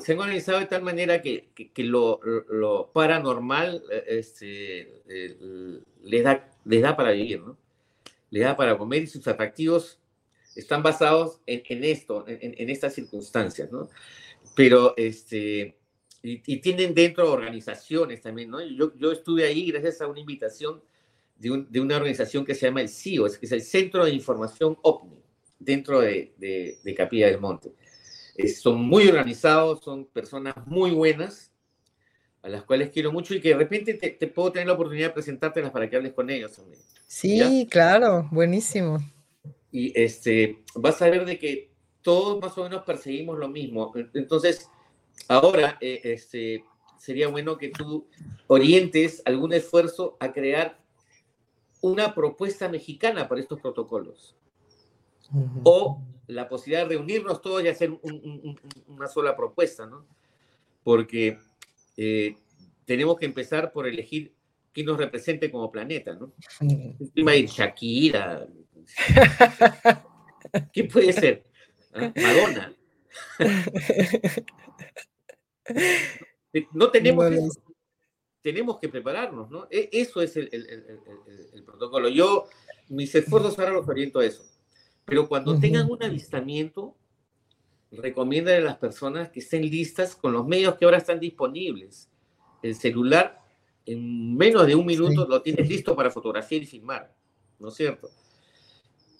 se han organizado de tal manera que, que- que lo, lo paranormal eh, este, eh, les, da, les da para vivir, ¿no? Les da para comer y sus atractivos están basados en, en esto, en, en- estas circunstancias, ¿no? Pero, este, y, y tienen dentro organizaciones también, ¿no? Yo, yo estuve ahí gracias a una invitación de, un- de una organización que se llama el CIO, que es el Centro de Información OVNI, dentro de, de- de Capilla del Monte. Eh, son muy organizados, son personas muy buenas, a las cuales quiero mucho y que de repente te, te puedo tener la oportunidad de presentártelas para que hables con ellos también. Sí, claro, buenísimo. y este, vas a ver de que todos más o menos perseguimos lo mismo. Entonces, ahora eh, este, sería bueno que tú orientes algún esfuerzo a crear una propuesta mexicana para estos protocolos. O la posibilidad de reunirnos todos y hacer un- un- un- una sola propuesta, ¿no? Porque eh, tenemos que empezar por elegir quién nos represente como planeta, ¿no? Ujú. Iba a ir Shakira. ¿Qué puede ser? ¿Ah? Madonna. No tenemos Bueno, eso. Tenemos que prepararnos, ¿no? E- Eso es el- el protocolo. Yo, mis esfuerzos ahora los oriento a eso. Pero cuando tengan un avistamiento, recomienda a las personas que estén listas con los medios que ahora están disponibles. El celular, en menos de un minuto, lo tienes listo para fotografiar y filmar, ¿no es cierto?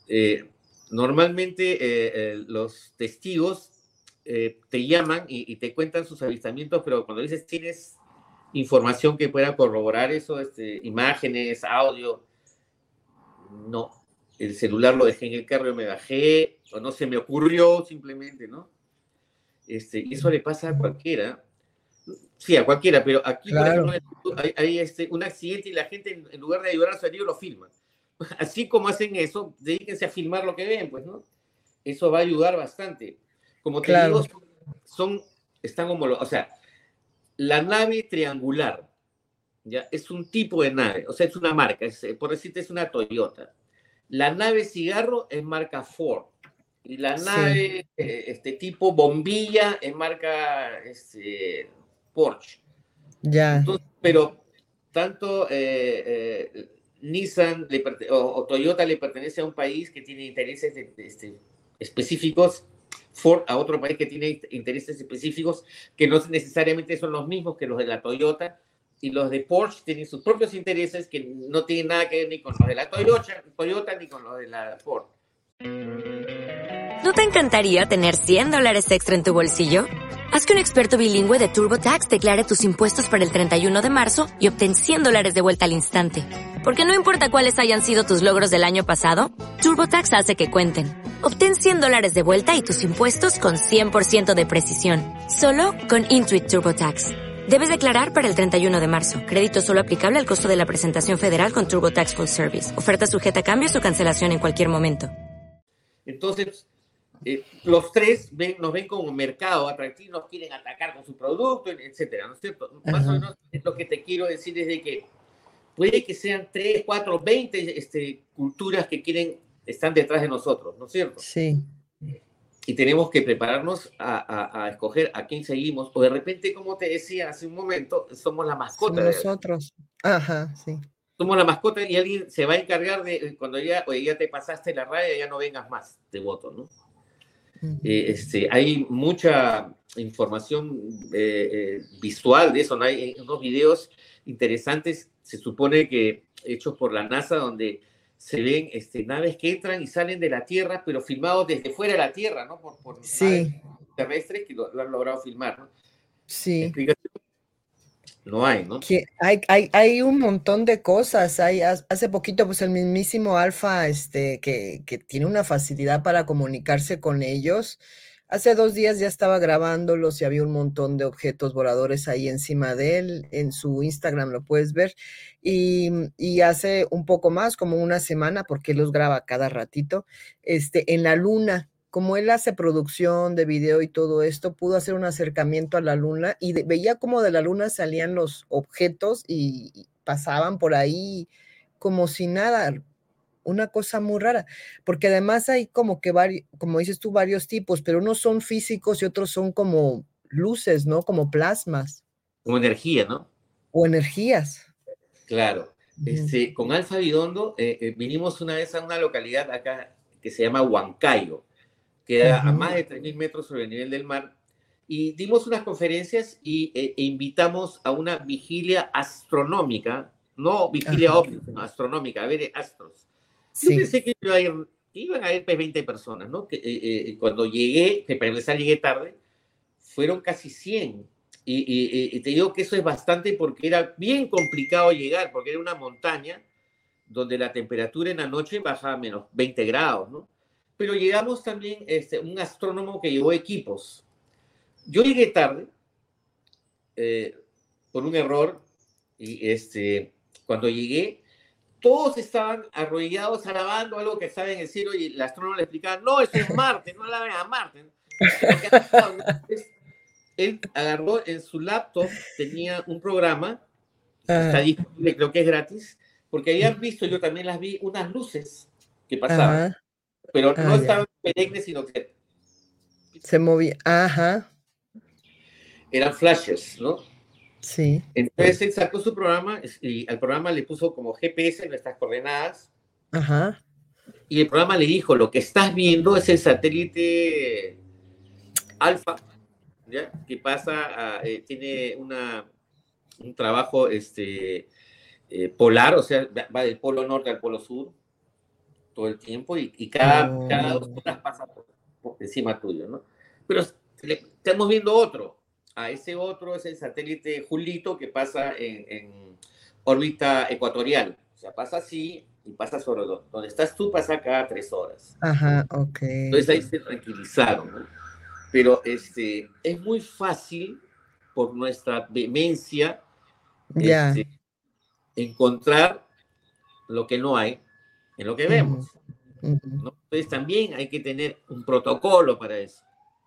Eh, normalmente eh, eh, los testigos te llaman y, y te cuentan sus avistamientos, pero cuando dices tienes información que pueda corroborar eso, este, imágenes, audio, no. El celular lo dejé en el carro y me bajé, o no se me ocurrió simplemente, ¿no? Este, y eso le pasa a cualquiera. Sí, a cualquiera, pero aquí, Claro. por ejemplo, hay, hay, este, un accidente y la gente, en, lugar de ayudar a su herido, lo filma. Así como hacen eso, dedíquense a filmar lo que ven, pues, ¿no? Eso va a ayudar bastante. Como te Claro. digo, son, están homologados. O sea, la nave triangular, ¿ya? Es un tipo de nave, o sea, es una marca, es, eh, por decirte, es una Toyota. La nave cigarro es marca Ford. Y la nave, eh, este tipo bombilla, es marca este, Porsche. Ya. Entonces, pero tanto eh, eh, Nissan le o, o Toyota le pertenece a un país que tiene intereses de- de- este, específicos, Ford a otro país que tiene intereses específicos que no necesariamente son los mismos que los de la Toyota, y los de Porsche tienen sus propios intereses que no tienen nada que ver ni con los de la Toyota, ni con los de la Ford. ¿No te encantaría tener 100 dólares extra en tu bolsillo? Haz que un experto bilingüe de TurboTax declare tus impuestos para el 31 de marzo y obtén 100 dólares de vuelta al instante. Porque no importa cuáles hayan sido tus logros del año pasado, TurboTax hace que cuenten. Obtén 100 dólares de vuelta y tus impuestos con 100% de precisión. Solo con Intuit TurboTax. Debes declarar para el 31 de marzo. Crédito solo aplicable al costo de la presentación federal con TurboTax Full Service. Oferta sujeta a cambios o cancelación en cualquier momento. Entonces, eh, los tres ven, nos ven como mercado atractivo, nos quieren atacar con su producto, etcétera, ¿no es cierto? Más o menos lo que te quiero decir es de que puede que sean tres, cuatro, veinte este, culturas que quieren, están detrás de nosotros, ¿no es cierto? Sí. Y tenemos que prepararnos a, a- a escoger a quién seguimos, o de repente, como te decía hace un momento, somos la mascota. Somos nosotros. Ajá, sí. somos la mascota y alguien se va a encargar de, cuando ya, oye, ya te pasaste la raya, ya no vengas más, te voto, ¿no? Eh, este, hay mucha información eh, eh, visual de eso, ¿no? hay unos videos interesantes, se supone que hechos por la NASA, donde se ven este, naves que entran y salen de la Tierra, pero filmados desde fuera de la Tierra, ¿no? Por, por Sí. terrestres que lo, lo han logrado filmar, ¿no? Sí. Explicación no hay, ¿no? Que hay, hay, hay un montón de cosas. Hay, hace poquito, pues el mismísimo Alfa, este, que, que tiene una facilidad para comunicarse con ellos. Hace dos días ya estaba grabándolos y había un montón de objetos voladores ahí encima de él. En su Instagram lo puedes ver. Y, hace un poco más, como una semana, porque él los graba cada ratito, este, en la luna. Como él hace producción de video y todo esto, pudo hacer un acercamiento a la luna y veía como de la luna salían los objetos y, y pasaban por ahí como si nada. Una cosa muy rara, porque además hay como que varios, como dices tú, varios tipos, pero unos son físicos y otros son como luces, ¿no? Como plasmas Como energía, ¿no? o energías. Claro. Este, con Alfa Bidondo eh, eh, vinimos una vez a una localidad acá que se llama Huancayo, queda a Ujú. más de 3.000 metros sobre el nivel del mar, y dimos unas conferencias y, eh, e invitamos a una vigilia astronómica, no vigilia óptica, astronómica, a ver astros. Yo Sí. pensé que iba a ir- iban a ir pues, 20 personas, ¿no? Que, eh, eh, cuando llegué, que para empezar llegué tarde, fueron casi 100. Y, y- y- y te digo que eso es bastante porque era bien complicado llegar, porque era una montaña donde la temperatura en la noche bajaba a menos 20 grados, ¿no? Pero llegamos también, este, un astrónomo que llevó equipos. Yo llegué tarde eh, por un error y este, cuando llegué, todos estaban arrodillados alabando algo que estaba en el cielo y el astrónomo le explicaba, no, eso es Marte, no alaben a Marte. Entonces, él agarró en su laptop, tenía un programa, está Ajá. disponible, creo que es gratis, porque habían visto, yo también las vi, unas luces que pasaban, Ajá. pero Ah, no ya. estaban perennes, sino que Se movía. Ajá. eran flashes, ¿no? Sí. Entonces él sacó su programa y al programa le puso como GPS nuestras coordenadas Ajá. y el programa le dijo, lo que estás viendo es el satélite Alfa, ¿ya? Que pasa, a- eh, tiene una, un trabajo este, eh, polar, o sea, va- va del polo norte al polo sur todo el tiempo y, y cada, Oh. cada dos horas pasa por, por encima tuyo, ¿no? Pero le- estamos viendo otro. A ese otro es el satélite Julito que pasa en, en órbita ecuatorial. O sea, pasa así y pasa sobre do- donde estás tú, pasa cada tres horas. Ajá. Ok. Entonces ahí se tranquilizaron, ¿no? Pero este, es muy fácil por nuestra vehemencia, Ya. este, encontrar lo que no hay en lo que vemos. Entonces también hay que tener un protocolo para eso,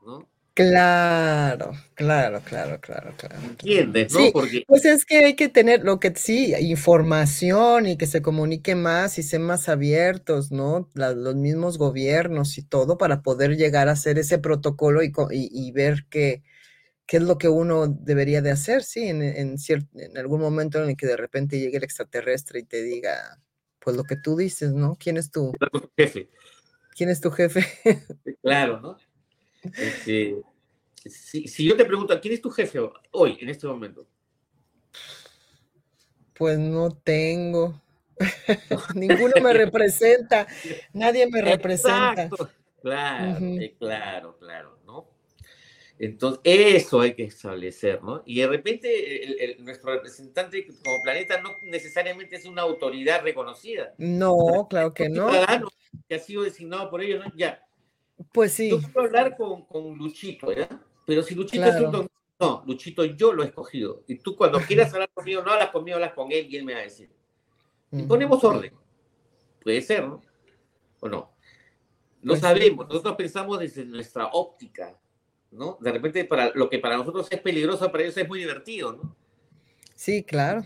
¿no? Claro, claro, claro, claro, claro. ¿Entiendes, no? Sí, Porque pues es que hay que tener lo que sí, información y que se comunique más y sean más abiertos, ¿no? La- los mismos gobiernos y todo para poder llegar a hacer ese protocolo y, y- y ver qué, qué es lo que uno debería de hacer, sí, en, en, cier- en algún momento en el que de repente llegue el extraterrestre y te diga, pues lo que tú dices, ¿no? ¿Quién es tu, jefe, quién es tu jefe? claro, ¿no? Este, si, si yo te pregunto, ¿quién es tu jefe hoy, en este momento? Pues no tengo. Ninguno me representa, nadie me representa. Exacto. Claro, eh, claro, claro, ¿no? Entonces, eso hay que establecer, ¿no? Y de repente, el- el- nuestro representante como planeta no necesariamente es una autoridad reconocida. No, claro que no. que ha sido designado por ellos, ¿no? Ya. Pues sí, Yo puedo hablar con, con Luchito, ¿ya? Pero si Luchito es un don- No, Luchito, yo lo he escogido. Y tú cuando quieras hablar conmigo, no hablas conmigo, hablas con él y él me va a decir. Y ponemos orden. Puede ser, ¿no? ¿O no? No Pues sí. sabemos, nosotros pensamos desde nuestra óptica, ¿no? De repente, para lo que para nosotros es peligroso, para ellos es muy divertido, ¿no? sí, claro.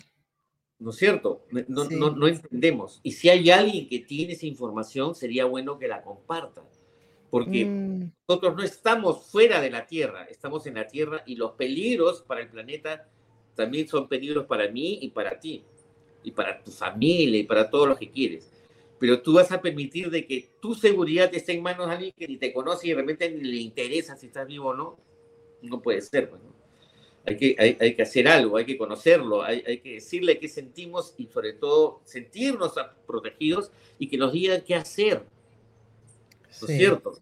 ¿No es cierto? No, Sí. no, no entendemos. Y si hay alguien que tiene esa información, sería bueno que la comparta. Porque Mm, nosotros no estamos fuera de la Tierra, estamos en la Tierra y los peligros para el planeta también son peligros para mí y para ti, y para tu familia y para todos los que quieres. Pero tú vas a permitir de que tu seguridad esté en manos de alguien que ni te conoce y de repente ni le interesa si estás vivo o no. No puede ser. pues, ¿no? Hay, que, hay, hay que hacer algo, hay que conocerlo, hay, hay que decirle qué sentimos y sobre todo sentirnos protegidos y que nos digan qué hacer. ¿No sí, es cierto?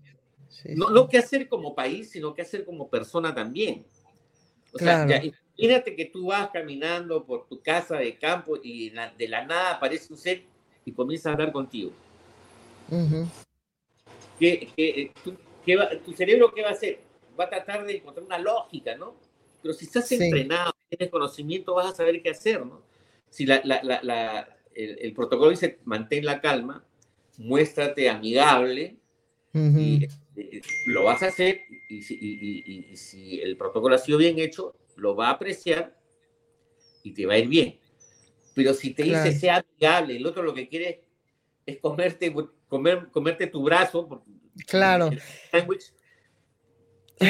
sí, No, no qué hacer como país, sino qué hacer como persona también. O sea, Claro. ya, imagínate que tú vas caminando por tu casa de campo y la- de la nada aparece un ser y comienza a hablar contigo. ¿Qué, qué- tú- qué va- ¿Tu cerebro qué va a hacer? Va a tratar de encontrar una lógica, ¿no? Pero si estás Sí. entrenado, tienes conocimiento, vas a saber qué hacer, ¿no? Si la- la- el, el protocolo dice mantén la calma, muéstrate amigable, Y eh, lo vas a hacer y si, y- el protocolo ha sido bien hecho, lo va a apreciar y te va a ir bien. Pero si te Claro. dice sea amigable, el otro lo que quiere es comerte, comer, comerte tu brazo, Claro.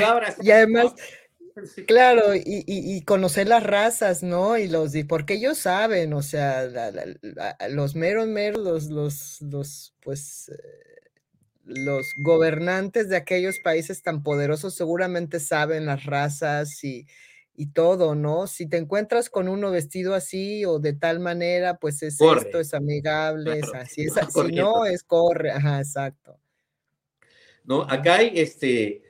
abrazar, Y además, claro, y, y- y conocer las razas, ¿no? Y los, y porque ellos saben, o sea, la- la- la- los meros, meros, los, los, los, pues, eh, los gobernantes de aquellos países tan poderosos seguramente saben las razas y, y todo, ¿no? Si te encuentras con uno vestido así o de tal manera, pues es Corre. esto, es amigable, es así, es, vas si no, es corre, ajá, exacto. ¿no? Acá hay, este,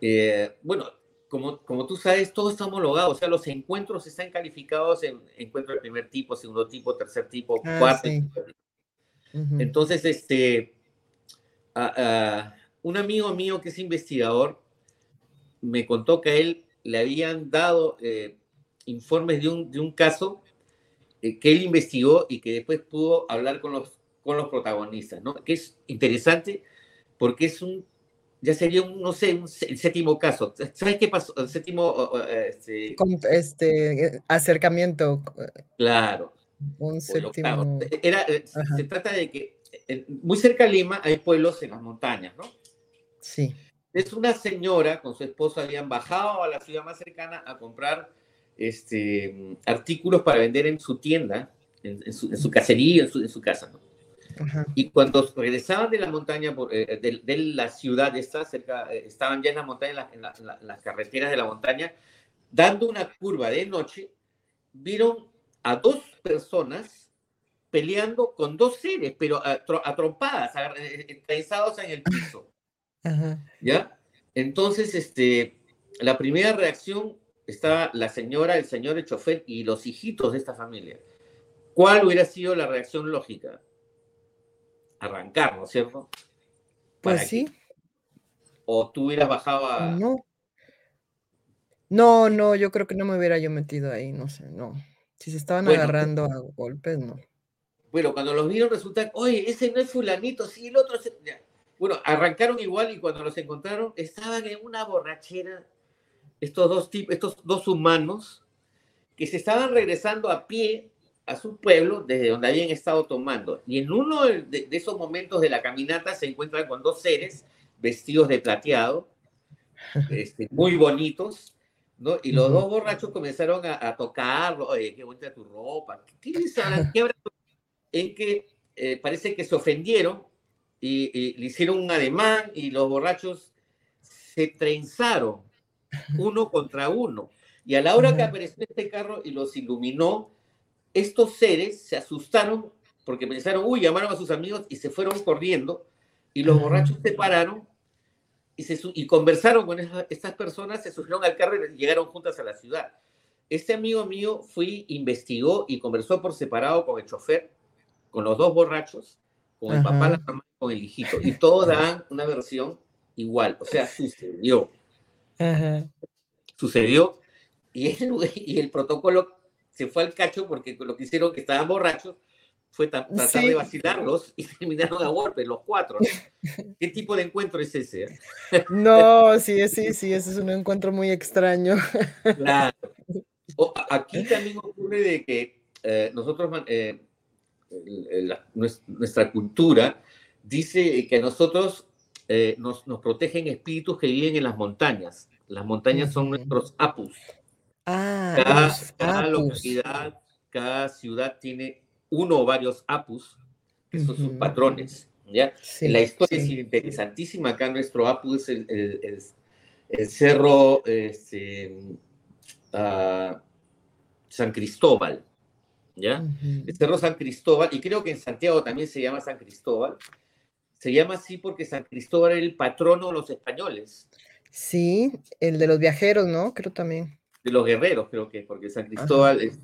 eh, bueno, como, como tú sabes, todo está homologado, o sea, los encuentros están calificados en encuentro de primer tipo, segundo tipo, tercer tipo, Ah, cuarto. sí. Entonces, este, a- a- un amigo mío que es investigador me contó que a él le habían dado eh, informes de un, de un caso eh, que él investigó y que después pudo hablar con los, con los protagonistas, ¿no? Que es interesante porque es un, ya sería un, no sé, un el séptimo caso. ¿Sabes qué pasó? El séptimo, o, este, Con este eh, acercamiento, eh, claro. un séptimo. Era, eh, se- Ajá. se trata de que eh, muy cerca de Lima hay pueblos en las montañas, ¿no? Sí. Es una señora con su esposo habían bajado a la ciudad más cercana a comprar este, artículos para vender en su tienda, en, en su, en su cacería, en su, en su casa. ¿no? Ajá. Y cuando regresaban de la montaña, por, eh, de, de la ciudad esta, cerca, eh, estaban ya en la montaña, la- las carreteras de la montaña, dando una curva de noche, vieron a dos personas peleando con dos seres, pero a, a trompadas, eh, eh, en el piso. Ajá. ¿Ya? Entonces, este, la primera reacción estaba la señora, el señor, el chofer y los hijitos de esta familia. ¿Cuál hubiera sido la reacción lógica? Arrancar, ¿no es cierto? ¿Para Pues sí? O tú hubieras bajado a... no. No, no, yo creo que no me hubiera yo metido ahí, no sé, no. Si se estaban Bueno, agarrando a golpes, no. Bueno, cuando los vieron resulta, oye, ese no es fulanito, sí, el otro es... el-". Ya. Bueno, arrancaron igual y cuando los encontraron estaban en una borrachera estos dos tipos, estos dos humanos que se estaban regresando a pie a su pueblo desde donde habían estado tomando. Y en uno de, de esos momentos de la caminata se encuentran con dos seres vestidos de plateado, este, muy bonitos, ¿no? Y los dos borrachos comenzaron a, a tocarlo, oye, qué bonita tu ropa, ¿qué les hablan? ¿Qué habrá en que eh, parece que se ofendieron y, y le hicieron un ademán y los borrachos se trenzaron uno contra uno. Y a la hora que apareció este carro y los iluminó, estos seres se asustaron porque pensaron, uy, llamaron a sus amigos y se fueron corriendo y los borrachos se pararon y, se, su- y conversaron con estas personas, se subieron al carro y llegaron juntas a la ciudad. Este amigo mío fue, investigó y conversó por separado con el chofer, con los dos borrachos, con el papá, la mamá, con el hijito. Y todos dan una versión igual. O sea, sucedió. Ajá. Sucedió. Y el, y el protocolo se fue al cacho porque lo que hicieron que estaban borrachos fue ta- tratar Sí. de vacilarlos y terminaron a golpes los cuatro. ¿no? ¿Qué tipo de encuentro es ese? No, sí, sí, sí, ese es un encuentro muy extraño. Claro. O- aquí también ocurre de que eh, nosotros, eh, la- nuestra cultura dice que a nosotros eh, nos, nos protegen espíritus que viven en las montañas. Las montañas son Ujú. nuestros apus. Ah, Cada, cada apus. localidad, cada ciudad tiene uno o varios apus, que son sus patrones. ¿ya? Sí, La historia sí. es interesantísima. Acá nuestro apu es el, el- el- el cerro este, ah, San Cristóbal. ¿Ya? Ujú. El cerro San Cristóbal, y creo que en Santiago también se llama San Cristóbal. Se llama así porque San Cristóbal era el patrono de los españoles, Sí, el de los viajeros, ¿no? Creo también. de los guerreros, creo que, porque San Cristóbal es.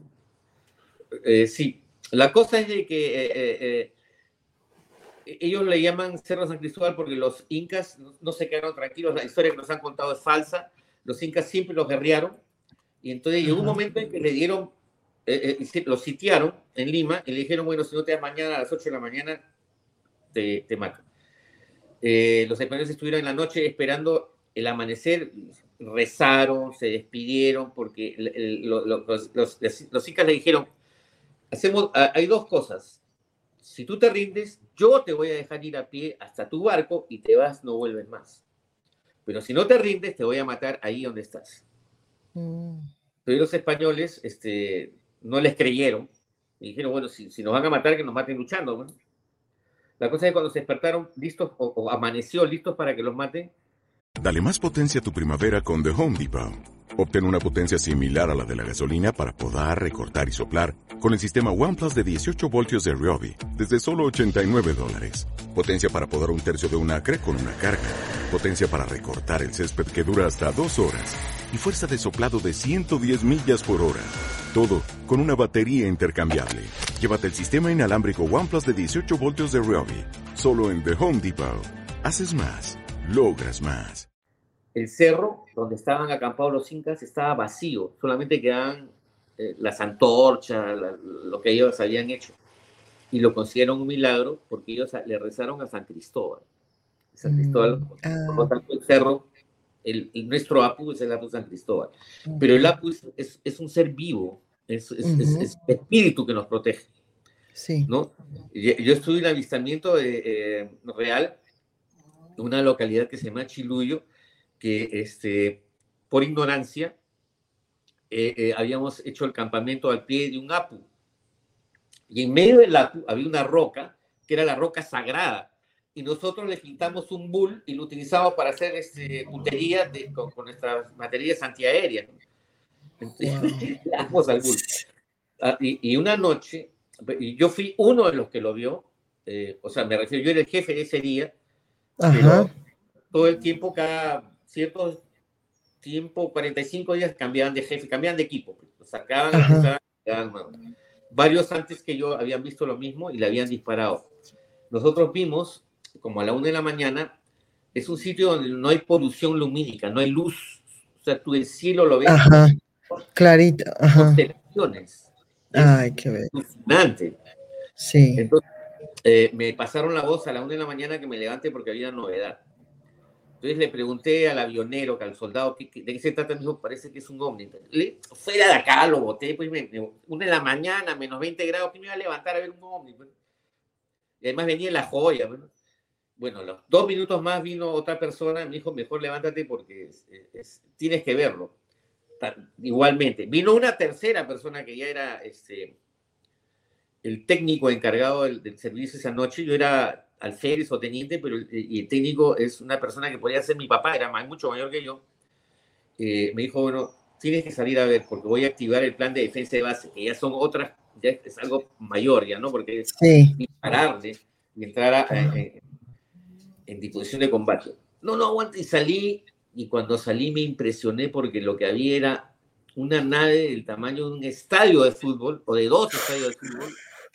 eh, sí, la cosa es de que eh, eh, eh, ellos le llaman Cerro San Cristóbal porque los incas no, no se quedaron tranquilos, la historia que nos han contado es falsa, los incas siempre los guerrearon, y entonces llegó un Ajá. momento en que le dieron, eh, eh, los sitiaron en Lima y le dijeron, bueno, si no te das mañana a las 8 de la mañana, te, te mato. Eh, los españoles estuvieron en la noche esperando el amanecer, rezaron, se despidieron, porque el- el- lo- lo- los, los, los incas le dijeron, hacemos, hay dos cosas. Si tú te rindes, yo te voy a dejar ir a pie hasta tu barco y te vas, no vuelves más. Pero si no te rindes, te voy a matar ahí donde estás. Mm. Pero los españoles este, no les creyeron. Y dijeron, bueno, si, si nos van a matar, que nos maten luchando. La cosa es que cuando se despertaron listos, o, o amaneció listos para que los maten, Dale más potencia a tu primavera con The Home Depot. Obtén una potencia similar a la de la gasolina para podar, recortar y soplar con el sistema OnePlus de 18 voltios de Ryobi desde solo 89 dólares. Potencia para podar un tercio de un acre con una carga. Potencia para recortar el césped que dura hasta dos horas. Y fuerza de soplado de 110 millas por hora. Todo con una batería intercambiable. Llévate el sistema inalámbrico OnePlus de 18 voltios de Ryobi. Solo en The Home Depot. Haces más. Logras más. el cerro donde estaban acampados los incas estaba vacío, solamente quedaban eh, las antorchas, la- lo que ellos habían hecho. Y lo consideraron un milagro porque ellos a- le rezaron a San Cristóbal. San Cristóbal, por lo tanto, el cerro, el, el- nuestro Apu es el Apu San Cristóbal. Pero el Apu es, es- es un ser vivo, es, es- es- Ujú. es espíritu que nos protege. Sí. ¿no? Yo, yo estuve en el avistamiento de, eh, real una localidad que se llama Chiluyo, que este, por ignorancia eh, eh, habíamos hecho el campamento al pie de un apu. Y en medio del apu había una roca, que era la roca sagrada. Y nosotros le pintamos un bull y lo utilizamos para hacer este, puntería de- con, con nuestras materias antiaéreas. Entonces, damos al bull. Ah, y, y una noche, y yo fui uno de los que lo vio, eh, o sea, me refiero, yo era el jefe de ese día, Ajá. pero todo el tiempo, cada cierto tiempo, 45 días, cambiaban de jefe, cambiaban de equipo, pues, lo sacaban, quedaban nuevos. Varios antes que yo habían visto lo mismo y le habían disparado. Nosotros vimos, como a la una de la mañana, es un sitio donde no hay polución lumínica, no hay luz. O sea, tú el cielo lo ves. Ajá, clarito, ajá. Constelaciones. Ay, qué bello. Alucinante. Sí. Entonces, eh, me pasaron la voz a la una de la mañana que me levante porque había novedad. Entonces le pregunté al avionero, al soldado, ¿qué, qué- de qué se trata? Me dijo, parece que es un ovni. Le- fuera de acá lo boté, pues me, me- una de la mañana, menos 20 grados, que me iba a levantar a ver un ovni? pues? Y además venía la joya. Bueno, bueno los dos minutos más vino otra persona, me dijo, mejor levántate porque es- es- tienes que verlo. Igualmente. Vino una tercera persona que ya era este, el técnico encargado del servicio esa noche. Yo era alférez o teniente, pero el, y el técnico es una persona que podía ser mi papá, era más- mucho mayor que yo. Eh, me dijo, bueno, tienes que salir a ver porque voy a activar el plan de defensa de base, que ya son otras, ya es algo mayor ya, ¿no? Porque es Sí. dispararle y entrar a- a- en, en disposición de combate. No, no, aguanta, y salí, y cuando salí me impresioné porque lo que había era una nave del tamaño de un estadio de fútbol, o de dos estadios de fútbol,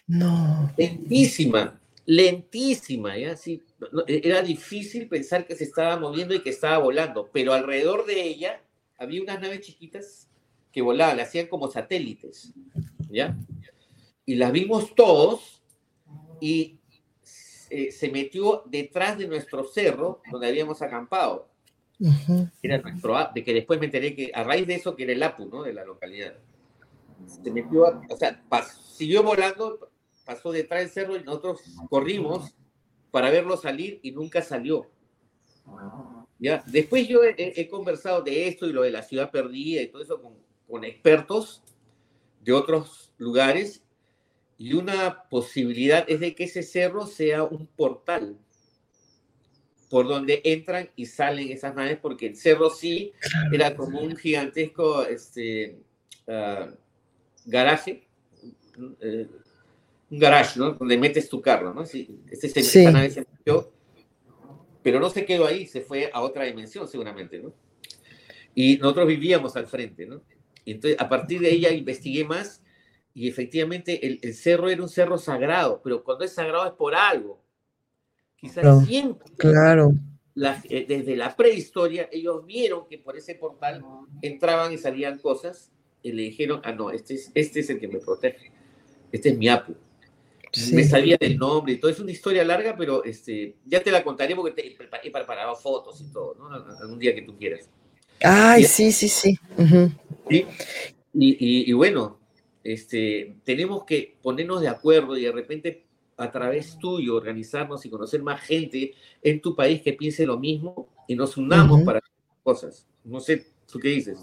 No. lentísima, lentísima, ¿ya? Sí, no, era difícil pensar que se estaba moviendo y que estaba volando, pero alrededor de ella había unas naves chiquitas que volaban, hacían como satélites, ¿ya? Y las vimos todos y eh, se metió detrás de nuestro cerro donde habíamos acampado. Era nuestro, de que después me enteré que a raíz de eso, que era el APU, ¿no? De la localidad. Se metió, o sea, siguió volando, pasó detrás del cerro y nosotros corrimos para verlo salir y nunca salió. ¿Ya? Después yo he, he- conversado de esto y lo de la ciudad perdida y todo eso con, con expertos de otros lugares y una posibilidad es de que ese cerro sea un portal por donde entran y salen esas naves, porque el cerro sí era como un gigantesco este, ah, garaje, eh, un garage, ¿no? Donde metes tu carro, ¿no? Sí, este se- Sí. esa nave se metió, pero no se quedó ahí, se fue a otra dimensión seguramente, ¿no? Y nosotros vivíamos al frente, ¿no? Y entonces, a partir de ella investigué más y efectivamente el, el cerro era un cerro sagrado, pero cuando es sagrado es por algo. Quizás Claro. siempre Claro. la- eh, desde la prehistoria, ellos vieron que por ese portal entraban y salían cosas y le dijeron, ah, no, este es, este es el que me protege, este es mi Apu. Sí. Me sabía del nombre y todo, es una historia larga, pero este, ya te la contaré porque te, he preparado fotos y todo, ¿no? Algún día que tú quieras. Ay, Y- sí, sí, sí. Y, y- y bueno, este, tenemos que ponernos de acuerdo y de repente a través tuyo organizarnos y conocer más gente en tu país que piense lo mismo y nos unamos Ujú. para hacer cosas. No sé, ¿tú qué dices?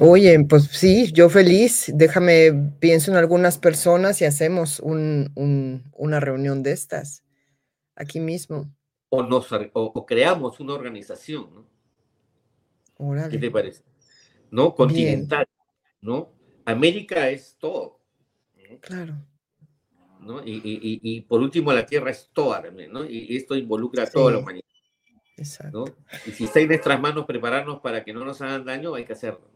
Oye, pues sí, yo feliz. Déjame, pienso en algunas personas y hacemos un, un- una reunión de estas aquí mismo. O, nos, o, o creamos una organización, ¿no? ¿Qué te parece? ¿No? Continental, ¿no? América es todo, Claro. ¿no? Y, y- y- por último la Tierra es toda también, ¿no? Y, esto involucra a toda la Sí. humanidad. Exacto. ¿no? Y si está en nuestras manos prepararnos para que no nos hagan daño, hay que hacerlo.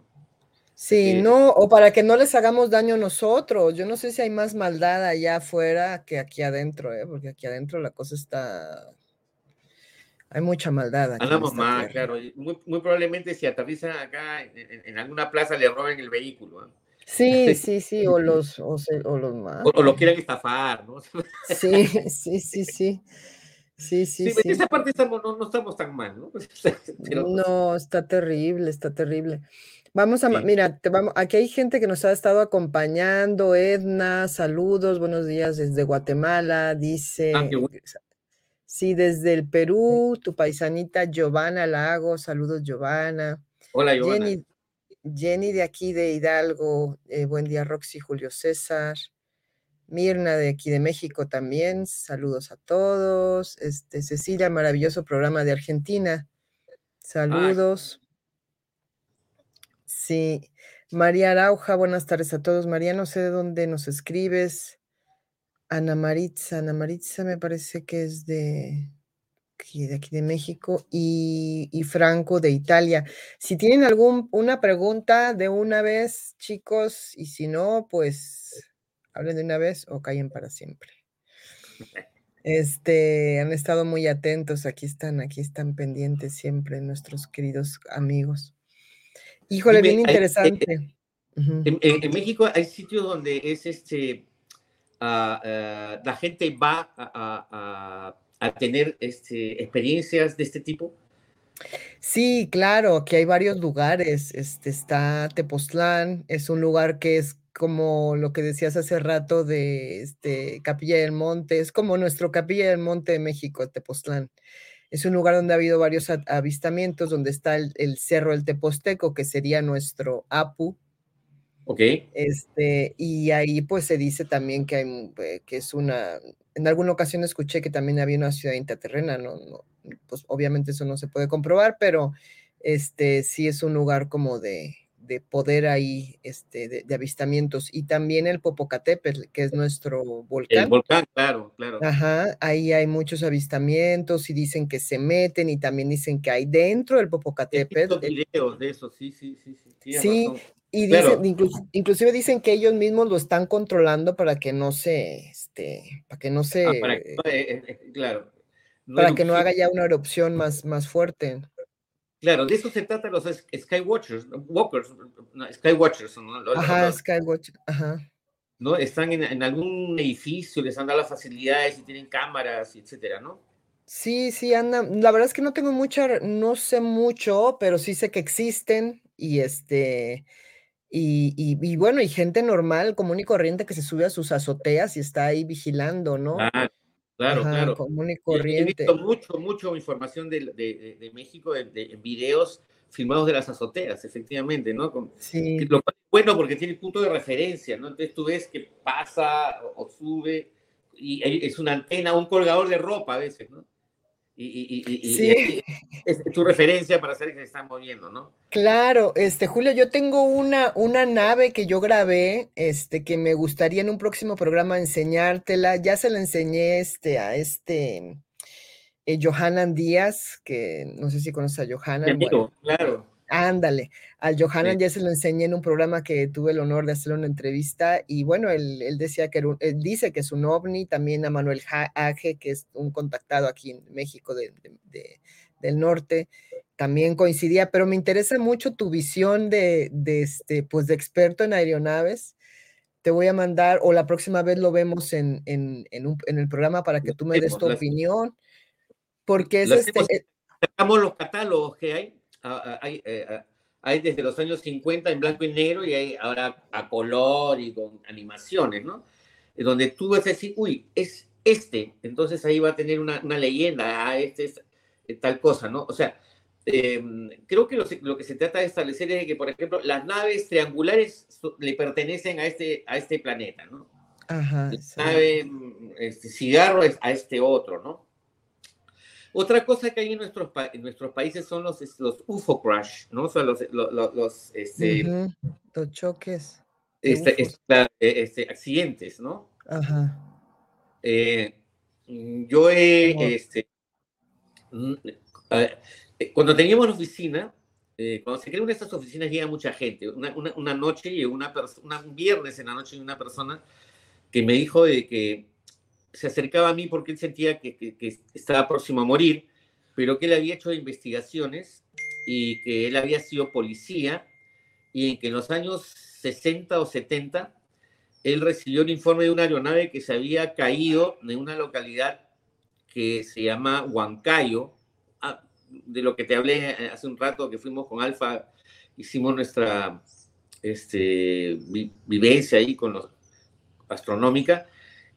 Sí, Eh, no, o para que no les hagamos daño nosotros. Yo no sé si hay más maldad allá afuera que aquí adentro, ¿eh? Porque aquí adentro la cosa está... Hay mucha maldad aquí en esta más, tierra. claro. Muy, muy probablemente si aterizan acá en, en- en alguna plaza le roben el vehículo. ¿ah? Sí, sí, sí, o los, o, se- o los más. O, o lo quieran estafar, ¿no? Sí, sí, sí, sí. Sí, sí, Sí, pues, sí. esa parte estamos, no, no estamos tan mal, ¿no? Pero, No, está terrible, está terrible. Vamos a, mira, te vamos, aquí hay gente que nos ha estado acompañando. Edna, saludos, buenos días desde Guatemala, dice. Ah, bueno. Sí, desde el Perú, tu paisanita Giovanna Lago, saludos Giovanna. Hola, Giovanna. Jenny, Jenny de aquí de Hidalgo, eh, buen día Roxy, Julio César. Mirna de aquí de México también, saludos a todos. Este, Cecilia, maravilloso programa de Argentina. Saludos. Sí. María Arauja, buenas tardes a todos. María, no sé de dónde nos escribes. Ana Maritza, Ana Maritza me parece que es de aquí, de México y, y Franco de Italia. Si tienen alguna pregunta de una vez, chicos, y si no, pues hablen de una vez o callen para siempre. Este, han estado muy atentos, aquí están, aquí están pendientes siempre nuestros queridos amigos. Híjole, Dime, bien hay- interesante. Ujú. En, en- en México hay sitios donde es este, ah, ah, la gente va a, a- a- a tener este, experiencias de este tipo. Sí, claro, aquí hay varios lugares. Este está Tepoztlán, es un lugar que es como lo que decías hace rato de este Capilla del Monte, es como nuestro Capilla del Monte de México, Tepoztlán. Es un lugar donde ha habido varios avistamientos, donde está el, el Cerro del Teposteco, que sería nuestro Apu. Ok. Este, y ahí pues se dice también que hay, eh, que es una, en alguna ocasión escuché que también había una ciudad intraterrena, no, no, pues obviamente eso no se puede comprobar, pero este sí es un lugar como de, de poder ahí, este, de, de avistamientos. Y también el Popocatépetl, que es nuestro El volcán. volcán, claro, claro. Ajá, ahí hay muchos avistamientos y dicen que se meten y también dicen que hay dentro del Popocatépetl. videos de eso, sí, sí, sí, sí. Sí, razón. y Claro. dicen, inclu- inclusive dicen que ellos mismos lo están controlando para que no se, este, para que no se, Ah, para que no, eh, eh, claro. no para que no erupcione. haga ya una erupción más, más fuerte. Claro, de eso se trata los Skywatchers. Walkers, no, Skywatchers, ¿no? Ajá, lo- Skywatch, ajá. ¿no? Están en, en algún edificio, les han dado las facilidades y tienen cámaras, etcétera, ¿no? Sí, sí, andan. La verdad es que no tengo mucha, no sé mucho, pero sí sé que existen y este, y, y, y bueno, y gente normal, común y corriente que se sube a sus azoteas y está ahí vigilando, ¿no? Claro, claro, Ajá, claro. común y He- He corriente. visto mucho, mucho información de, de- México de, de- en videos filmados de las azoteas, efectivamente, ¿no? Con- Sí. que lo cual es bueno porque tiene punto de referencia, ¿no? Entonces tú ves que pasa o, o sube y es una antena, un colgador de ropa a veces, ¿no? Y, y- y- y- Sí. es tu referencia para saber que se están moviendo, ¿no? Claro, este Julio, yo tengo una, una nave que yo grabé, este, que me gustaría en un próximo programa enseñártela. Ya se la enseñé este, a este eh, Johanan Díaz, que no sé si conoces a Mi Johanan. amigo, Bueno, claro. Ándale, al Johanan Sí. ya se lo enseñé en un programa que tuve el honor de hacer una entrevista. Y bueno, él, él decía que era un- él dice que es un ovni, también a Manuel Aje, que es un contactado aquí en México de- de- de- del norte también coincidía, pero me interesa mucho tu visión de, este, pues de experto en aeronaves. Te voy a mandar, o la próxima vez lo vemos en, en, en un- en el programa para que tú me des tu opinión, porque es este, hacemos, eh, los catálogos que hay. Ah, ah, Hay, eh, ah, hay desde los años 50 en blanco y negro y hay ahora a color y con animaciones, ¿no? Eh, Donde tú vas a decir, uy, es este. Entonces ahí va a tener una, una leyenda, ah, este es eh, tal cosa, ¿no? O sea, eh, creo que lo, que se trata de establecer es que, por ejemplo, las naves triangulares le pertenecen a este, a este planeta, ¿no? ajá, La exacto. nave mm, este, cigarro es a este otro, ¿no? Otra cosa que hay en nuestros, pa- en nuestros países son los, UFO crash, ¿no? O sea, los, los, los- este, Los choques. este, este, accidentes, ¿no? Ajá. Eh, yo he, este, mm, eh, cuando teníamos la oficina, eh, cuando se crean estas oficinas llega mucha gente. Una, una, una noche una persona, un viernes en la noche una persona que me dijo de que se acercaba a mí porque él sentía que, estaba próximo a morir, pero que él había hecho investigaciones y que él había sido policía y en que en los años 60 o 70 él recibió un informe de una aeronave que se había caído en una localidad que se llama Huancayo, ah, de lo que te hablé hace un rato que fuimos con Alfa, hicimos nuestra este, vi- vivencia ahí con los astronómica.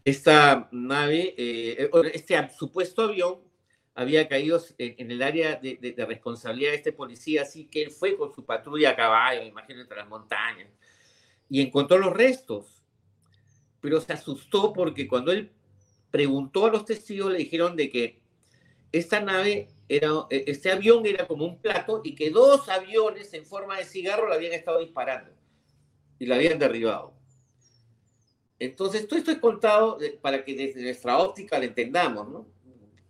Esta nave, eh, este ab- supuesto avión había caído en, el área de, de- responsabilidad de este policía, así que él fue con su patrulla a caballo, imagino, entre las montañas, y encontró los restos. Pero se asustó porque cuando él preguntó a los testigos, le dijeron de que esta nave era, eh, este avión era como un plato y que dos aviones en forma de cigarro le habían estado disparando y la habían derribado. Entonces, todo esto es contado para que desde nuestra óptica lo entendamos, ¿no?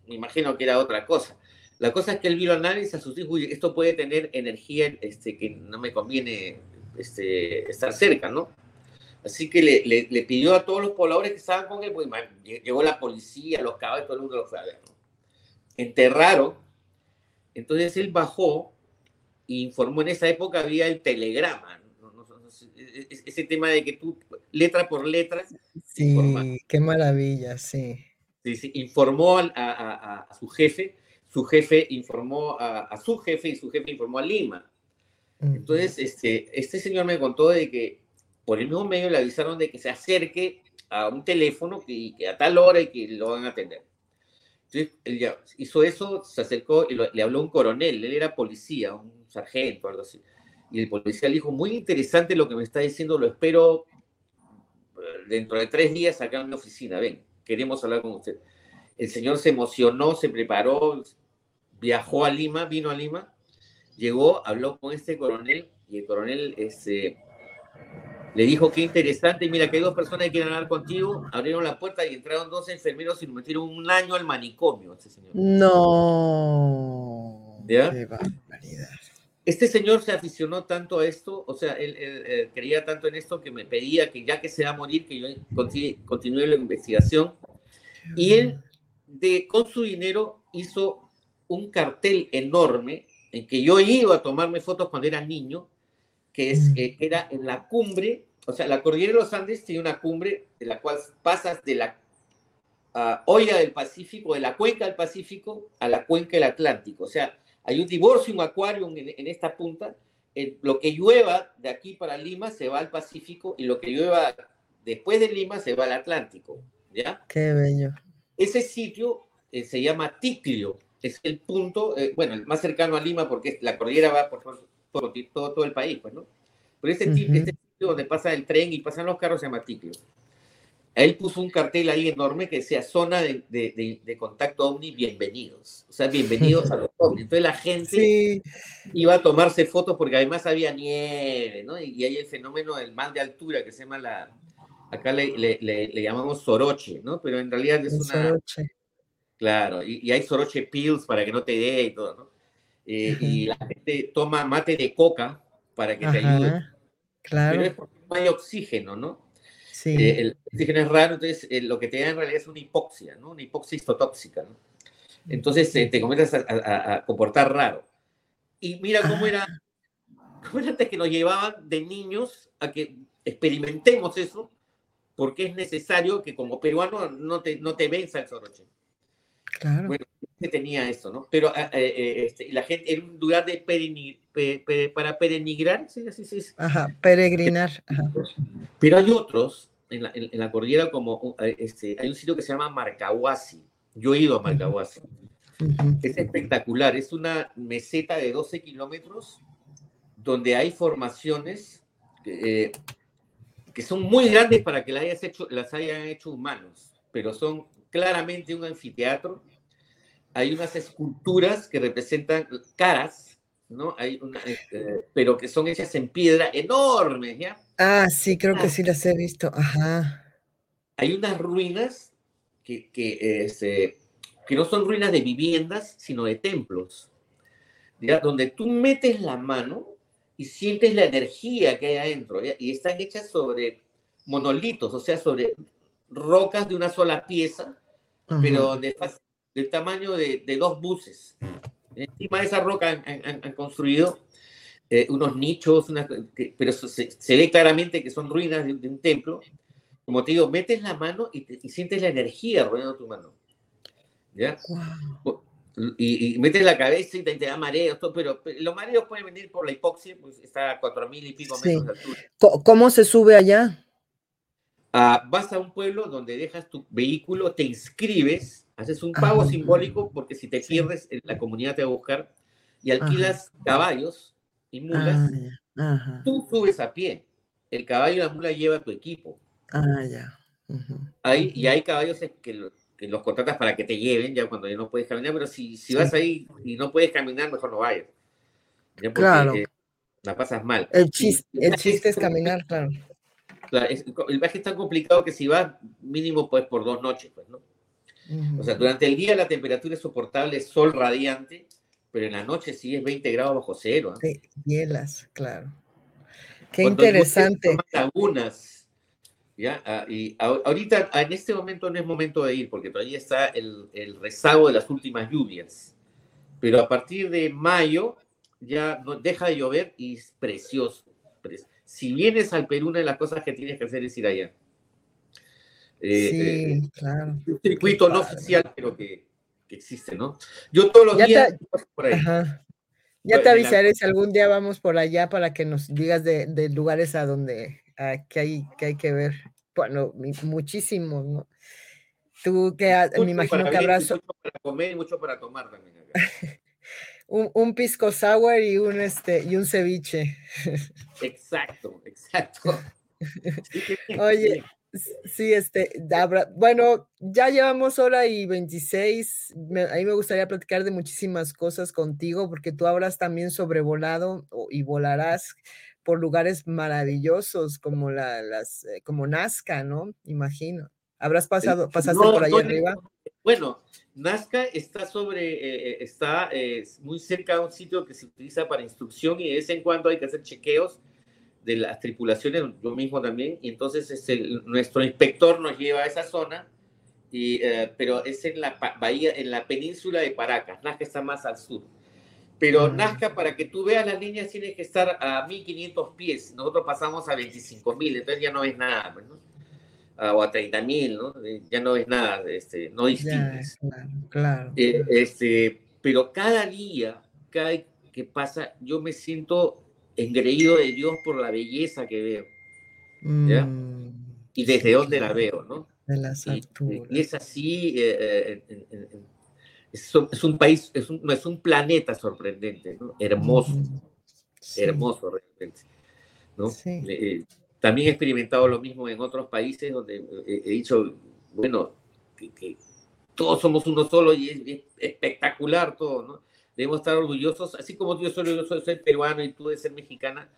Me imagino que era otra cosa. La cosa es que él vio análisis, asustó y dijo, "Uy, esto puede tener energía este, que no me conviene este, estar cerca, ¿no? Así que le, le- le pidió a todos los pobladores que estaban con él, pues llegó la policía, los caballos, todo el mundo lo fue a ver, ¿no? Enterraron. Entonces él bajó informó en esa época había el telegrama, ¿no? Sé, e- e- ese tema de que tú, letra por letra, Sí, qué maravilla, sí. Sí, sí, informó a, a- a- su jefe, su jefe informó a, a su jefe y su jefe informó a Lima. Entonces, este, este señor me contó de que por el mismo medio le avisaron de que se acerque a un teléfono que, que a tal hora y que lo van a atender. Entonces, él ya hizo eso, se acercó y lo- le habló un coronel, él era policía, un sargento, algo así. Y el policía le dijo, muy interesante lo que me está diciendo, lo espero dentro de tres días acá en mi oficina, ven, queremos hablar con usted. El señor se emocionó, se preparó, viajó a Lima, vino a Lima, llegó, habló con este coronel y el coronel este, le dijo qué interesante, mira que hay dos personas que quieren hablar contigo, abrieron la puerta y entraron dos enfermeros y lo metieron un año al manicomio, este señor. No. ¿Ya? Qué barbaridad. Este señor se aficionó tanto a esto, o sea, él, él, eh, creía tanto en esto que me pedía que ya que se va a morir, que yo conti- continúe la investigación. Y él, de, con su dinero, hizo un cartel enorme en que yo iba a tomarme fotos cuando era niño, que es, eh, era en la cumbre, o sea, la cordillera de los Andes tiene una cumbre de la cual pasas de la ah, olla del Pacífico, de la cuenca del Pacífico a la cuenca del Atlántico. O sea, hay un divorcio, un acuario en, en esta punta. Eh, lo que llueva de aquí para Lima se va al Pacífico y lo que llueva después de Lima se va al Atlántico. ¿Ya? Qué bello. Ese sitio eh, se llama Ticlio, es el punto, eh, bueno, el más cercano a Lima porque la cordillera va por, por- por todo, todo el país, pues, ¿no? Pero este, ti- Ujú. este sitio donde pasa el tren y pasan los carros se llama Ticlio. Él puso un cartel ahí enorme que decía zona de, de- de- de contacto ovni, bienvenidos. O sea, bienvenidos a los ovnis. Entonces la gente iba a tomarse fotos porque además había nieve, ¿no? Y, y hay el fenómeno del mal de altura que se llama la, acá le, le- le- le llamamos soroche, ¿no? Pero en realidad es Un una, soroche. claro, y, y hay soroche pills para que no te dé y todo, ¿no? Eh, y la gente toma mate de coca para que te ayude. Ajá, Claro. Pero es porque no hay oxígeno, ¿no? Sí. Eh, el oxígeno es raro, entonces eh, lo que te da en realidad es una hipoxia, ¿no? Una hipoxia histotóxica, ¿no? Entonces eh, te comienzas a, a- a comportar raro. Y mira cómo era, cómo era antes que nos llevaban de niños a que experimentemos eso, porque es necesario que como peruano no te, no te venza el soroche. Claro. Bueno, se tenía eso, ¿no? Pero ah, eh, eh, este, la gente, en un lugar de perenni- pe- pe- para perenigrar, sí, se dice. Ajá, peregrinar. Ajá. Pero hay otros en la, en- en la cordillera, como eh, este, hay un sitio que se llama Marcahuasi. Yo he ido a Marcahuasi. Es espectacular. Es una meseta de 12 kilómetros donde hay formaciones eh, que son muy grandes para que las, hayas hecho, las hayan hecho humanos, pero son claramente un anfiteatro. Hay unas esculturas que representan caras, ¿no? Hay una, eh, pero que son hechas en piedra enormes, ¿ya? Ah, sí, creo que sí las he visto. Ajá. hay unas ruinas que, que, este, que no son ruinas de viviendas, sino de templos, ¿ya? donde tú metes la mano y sientes la energía que hay adentro, ¿ya? y están hechas sobre monolitos, o sea, sobre rocas de una sola pieza, pero de, del tamaño de, de dos buses. Encima de esa roca han, han- han construido eh, unos nichos, unas- que- pero se, se ve claramente que son ruinas de, de un templo. Como te digo, metes la mano y, te- y sientes la energía rodeando tu mano. ¿Ya? Y, y metes la cabeza y te, te da mareos, todo, pero pero los mareos pueden venir por la hipoxia, pues está a cuatro mil y pico Sí. metros de altura. ¿Cómo se sube allá? Ah, vas a un pueblo donde dejas tu vehículo, te inscribes, haces un pago simbólico porque si te pierdes, eh, la comunidad te va a buscar y alquilas caballos y mulas. Ah. Ajá. Tú subes a pie. El caballo y la mula lleva tu equipo. Ah, ya. Hay, y hay caballos en que, lo- que los contratas para que te lleven ya cuando ya no puedes caminar, pero si, si Sí. vas ahí y no puedes caminar, mejor no vayas. Ya porque, Claro. eh, la pasas mal. El chiste, el chiste es caminar, claro. claro, es- el viaje es tan complicado que si vas mínimo pues por dos noches, pues, ¿no? O sea, durante el día la temperatura es soportable, sol radiante, pero en la noche sí es 20 grados bajo cero. ¿ah? Sí, hielas, claro. Qué Cuando interesante. lagunas. ¿ya? Ah, y ahorita, en este momento no es momento de ir, porque todavía está el, el rezago de las últimas lluvias. Pero a partir de mayo ya no, deja de llover y es precioso. Pre- Si vienes al Perú, una de las cosas que tienes que hacer es ir allá. Eh, Sí, eh, claro. un circuito no oficial, pero que, que existe, ¿no? Yo todos los Ya días te- por ahí. Ajá. Ya te avisaré si algún día vamos por allá para que nos digas de, de lugares a donde a, que, hay, que hay que ver. Bueno, muchísimos, ¿no? Tú que ha- me imagino que habrás mucho para comer y mucho para tomar también. un, un pisco sour y un este y un ceviche. Exacto, exacto. Sí, Oye, sí, este, bueno, ya llevamos hora y 26. me- a mí me gustaría platicar de muchísimas cosas contigo porque tú habrás también sobrevolado y volarás por lugares maravillosos como la, las, eh, como Nazca, ¿no? Imagino. Habrás pasado, pasaste No, por ahí no, arriba. Bueno, Nazca está sobre, eh, eh, está eh, muy cerca de un sitio que se utiliza para instrucción y de vez en cuando hay que hacer chequeos de las tripulaciones, yo mismo también, y entonces este, nuestro inspector nos lleva a esa zona, y, eh, pero es en la bahía, en la península de Paracas, Nazca está más al sur. Pero Nazca, para que tú veas las líneas, tienes que estar a 1500 pies, nosotros pasamos a 25.000, entonces ya no ves nada, pues, ¿no? Ah, o a 30.000, ¿no? Eh, Ya no ves nada, este, no distingues. claro, claro. Eh, este, pero cada día, cada que pasa, yo me siento engreído de Dios por la belleza que veo. ¿ya? Mm, Y desde sí, dónde la veo, ¿no? De las Y, y es así, eh, eh, es, un- es un país, es un, no, es un planeta sorprendente, ¿no? hermoso, sí. hermoso realmente. ¿no? Sí. Eh, también he experimentado lo mismo en otros países donde he dicho, bueno, que, que todos somos uno solo y es, es espectacular todo, ¿no? Debemos estar orgullosos, así como yo soy orgulloso de ser peruano y tú de ser mexicana,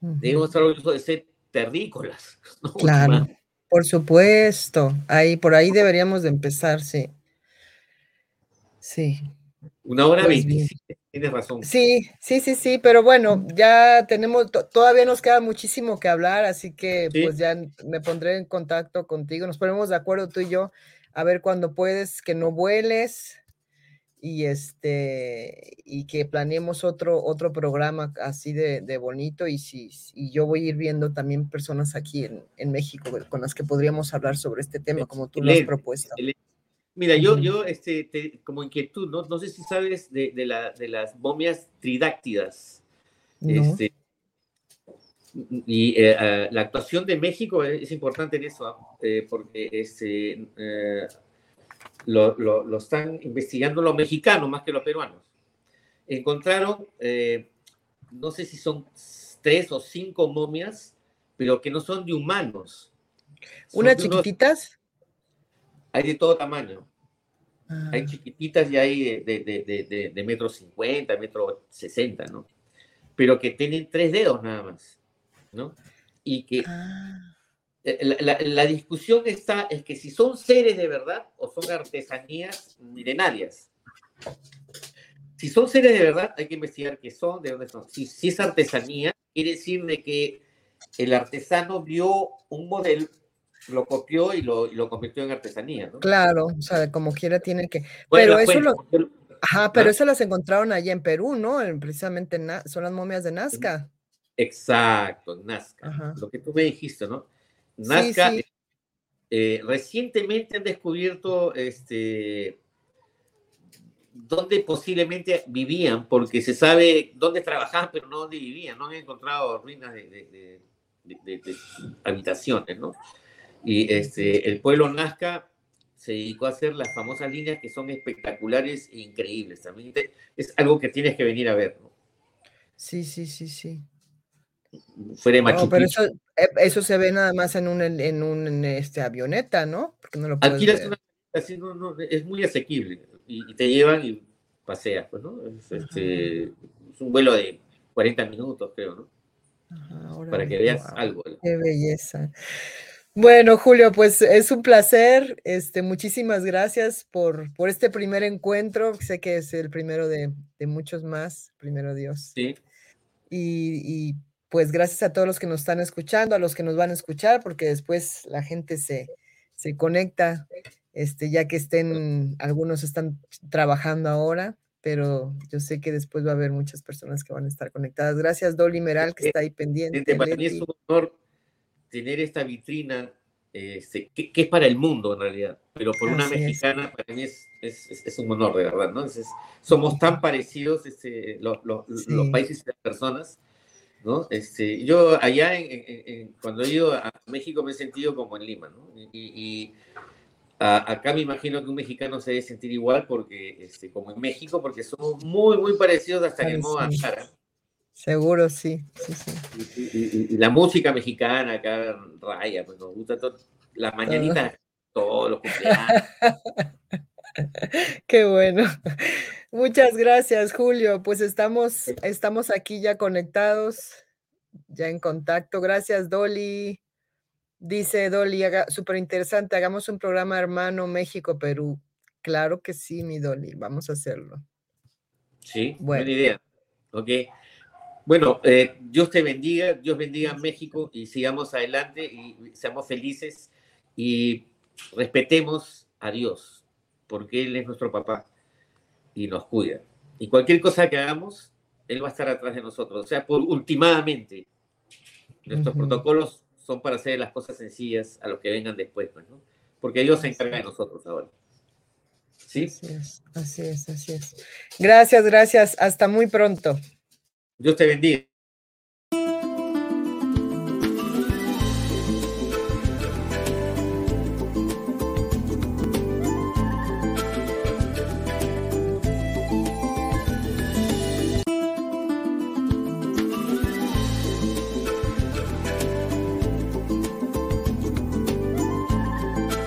debemos estar orgullosos de ser terrícolas. ¿no? Claro, por supuesto. Ahí, por ahí deberíamos de empezar, sí. Sí. Una hora Pues bien. 27, tienes razón. Sí, sí, sí, sí, pero bueno, ya tenemos, to- todavía nos queda muchísimo que hablar, así que Sí. pues ya me pondré en contacto contigo, nos ponemos de acuerdo tú y yo, a ver cuándo puedes, que no vueles y este, y que planeemos otro, otro programa así de, de bonito y si, y yo voy a ir viendo también personas aquí en, en México con las que podríamos hablar sobre este tema, como tú lo has propuesto. excelente. Mira, yo, yo este, te- como inquietud, ¿no? no sé si sabes de, de, la, de las momias tridáctidas. No. Este, y eh, eh, la actuación de México es, es importante en eso, ¿ah? Eh, porque este, eh, lo, lo- lo están investigando los mexicanos más que los peruanos. Encontraron, eh, no sé si son tres o cinco momias, pero que no son de humanos. Son ¿Unas unos- chiquititas? hay de todo tamaño. Ah, Hay chiquititas y hay de, de, de, de, metro cincuenta, metro sesenta, ¿no? Pero que tienen tres dedos nada más, ¿no? Y que ah, la, la- la discusión está, es que si son seres de verdad o son artesanías milenarias. Si son seres de verdad, hay que investigar qué son, de dónde son. Si, si es artesanía, quiere decir de que el artesano vio un modelo, lo copió y lo, y lo convirtió en artesanía, ¿no? Claro, o sea, como quiera tiene que. Bueno, Pero eso bueno, lo. Ajá, pero ¿Ah? eso las encontraron allá en Perú, ¿no? En- precisamente en son las momias de Nazca. Exacto, Nazca. Ajá. Lo que tú me dijiste, ¿no? Nazca, sí. eh, recientemente han descubierto este, dónde posiblemente vivían, porque se sabe dónde trabajaban, pero no dónde vivían. No han encontrado ruinas de, de- de- de- de- de habitaciones, ¿no? Y este, el pueblo Nazca se dedicó a hacer las famosas líneas que son espectaculares e increíbles. También te- es algo que tienes que venir a ver, ¿no? Sí, sí, sí, sí. Fuera de Machu No, pero Picchu. eso, eso se ve nada más en un en un en este avioneta, ¿no? Porque no lo puedes Alquilas ver. una así no, no, es muy asequible y, y te llevan y paseas, pues, ¿no? Es, este, es un vuelo de 40 minutos, creo, ¿no? Para órale, que veas guau, algo. Qué belleza. Bueno, Julio, pues es un placer. Este, muchísimas gracias por, por este primer encuentro. Sé que es el primero de, de muchos más, primero Dios. Sí. Y, y, pues gracias a todos los que nos están escuchando, a los que nos van a escuchar, porque después la gente se, se conecta, este, ya que estén, algunos están trabajando ahora, pero yo sé que después va a haber muchas personas que van a estar conectadas. Gracias, Dolly Meral, que está ahí pendiente. Para mí es un honor tener esta vitrina este, que, es para el mundo en realidad, pero por una mexicana para mí es, es, un honor, de verdad, ¿no? somos tan parecidos este, los, los, los, países y las personas, ¿no? Este, yo allá, en, cuando he ido a México, me he sentido como en Lima, ¿no? Y, acá me imagino que un mexicano se debe sentir igual, porque, este, como en México, porque somos muy, muy parecidos hasta en modo cara. Seguro, sí. Y, la música mexicana acá raya, pues nos gusta todo, las mañanitas, todos los cumpleaños. Qué bueno. Muchas gracias, Julio. Pues estamos, estamos aquí ya conectados, ya en contacto. Gracias, Dolly. Dice Dolly, súper interesante, hagamos un programa hermano México-Perú. Claro que sí, mi Dolly, vamos a hacerlo. Sí, buena idea. Ok. Bueno, eh, Dios te bendiga, Dios bendiga a México y sigamos adelante y seamos felices y respetemos a Dios, porque Él es nuestro papá y nos cuida. Y cualquier cosa que hagamos, Él va a estar atrás de nosotros. O sea, por últimamente, nuestros protocolos son para hacer las cosas sencillas a los que vengan después, pues, ¿no? Porque Dios se encarga de nosotros ahora. ¿Sí? Así es, así es, así es. Gracias, gracias. Hasta muy pronto. Dios te bendiga.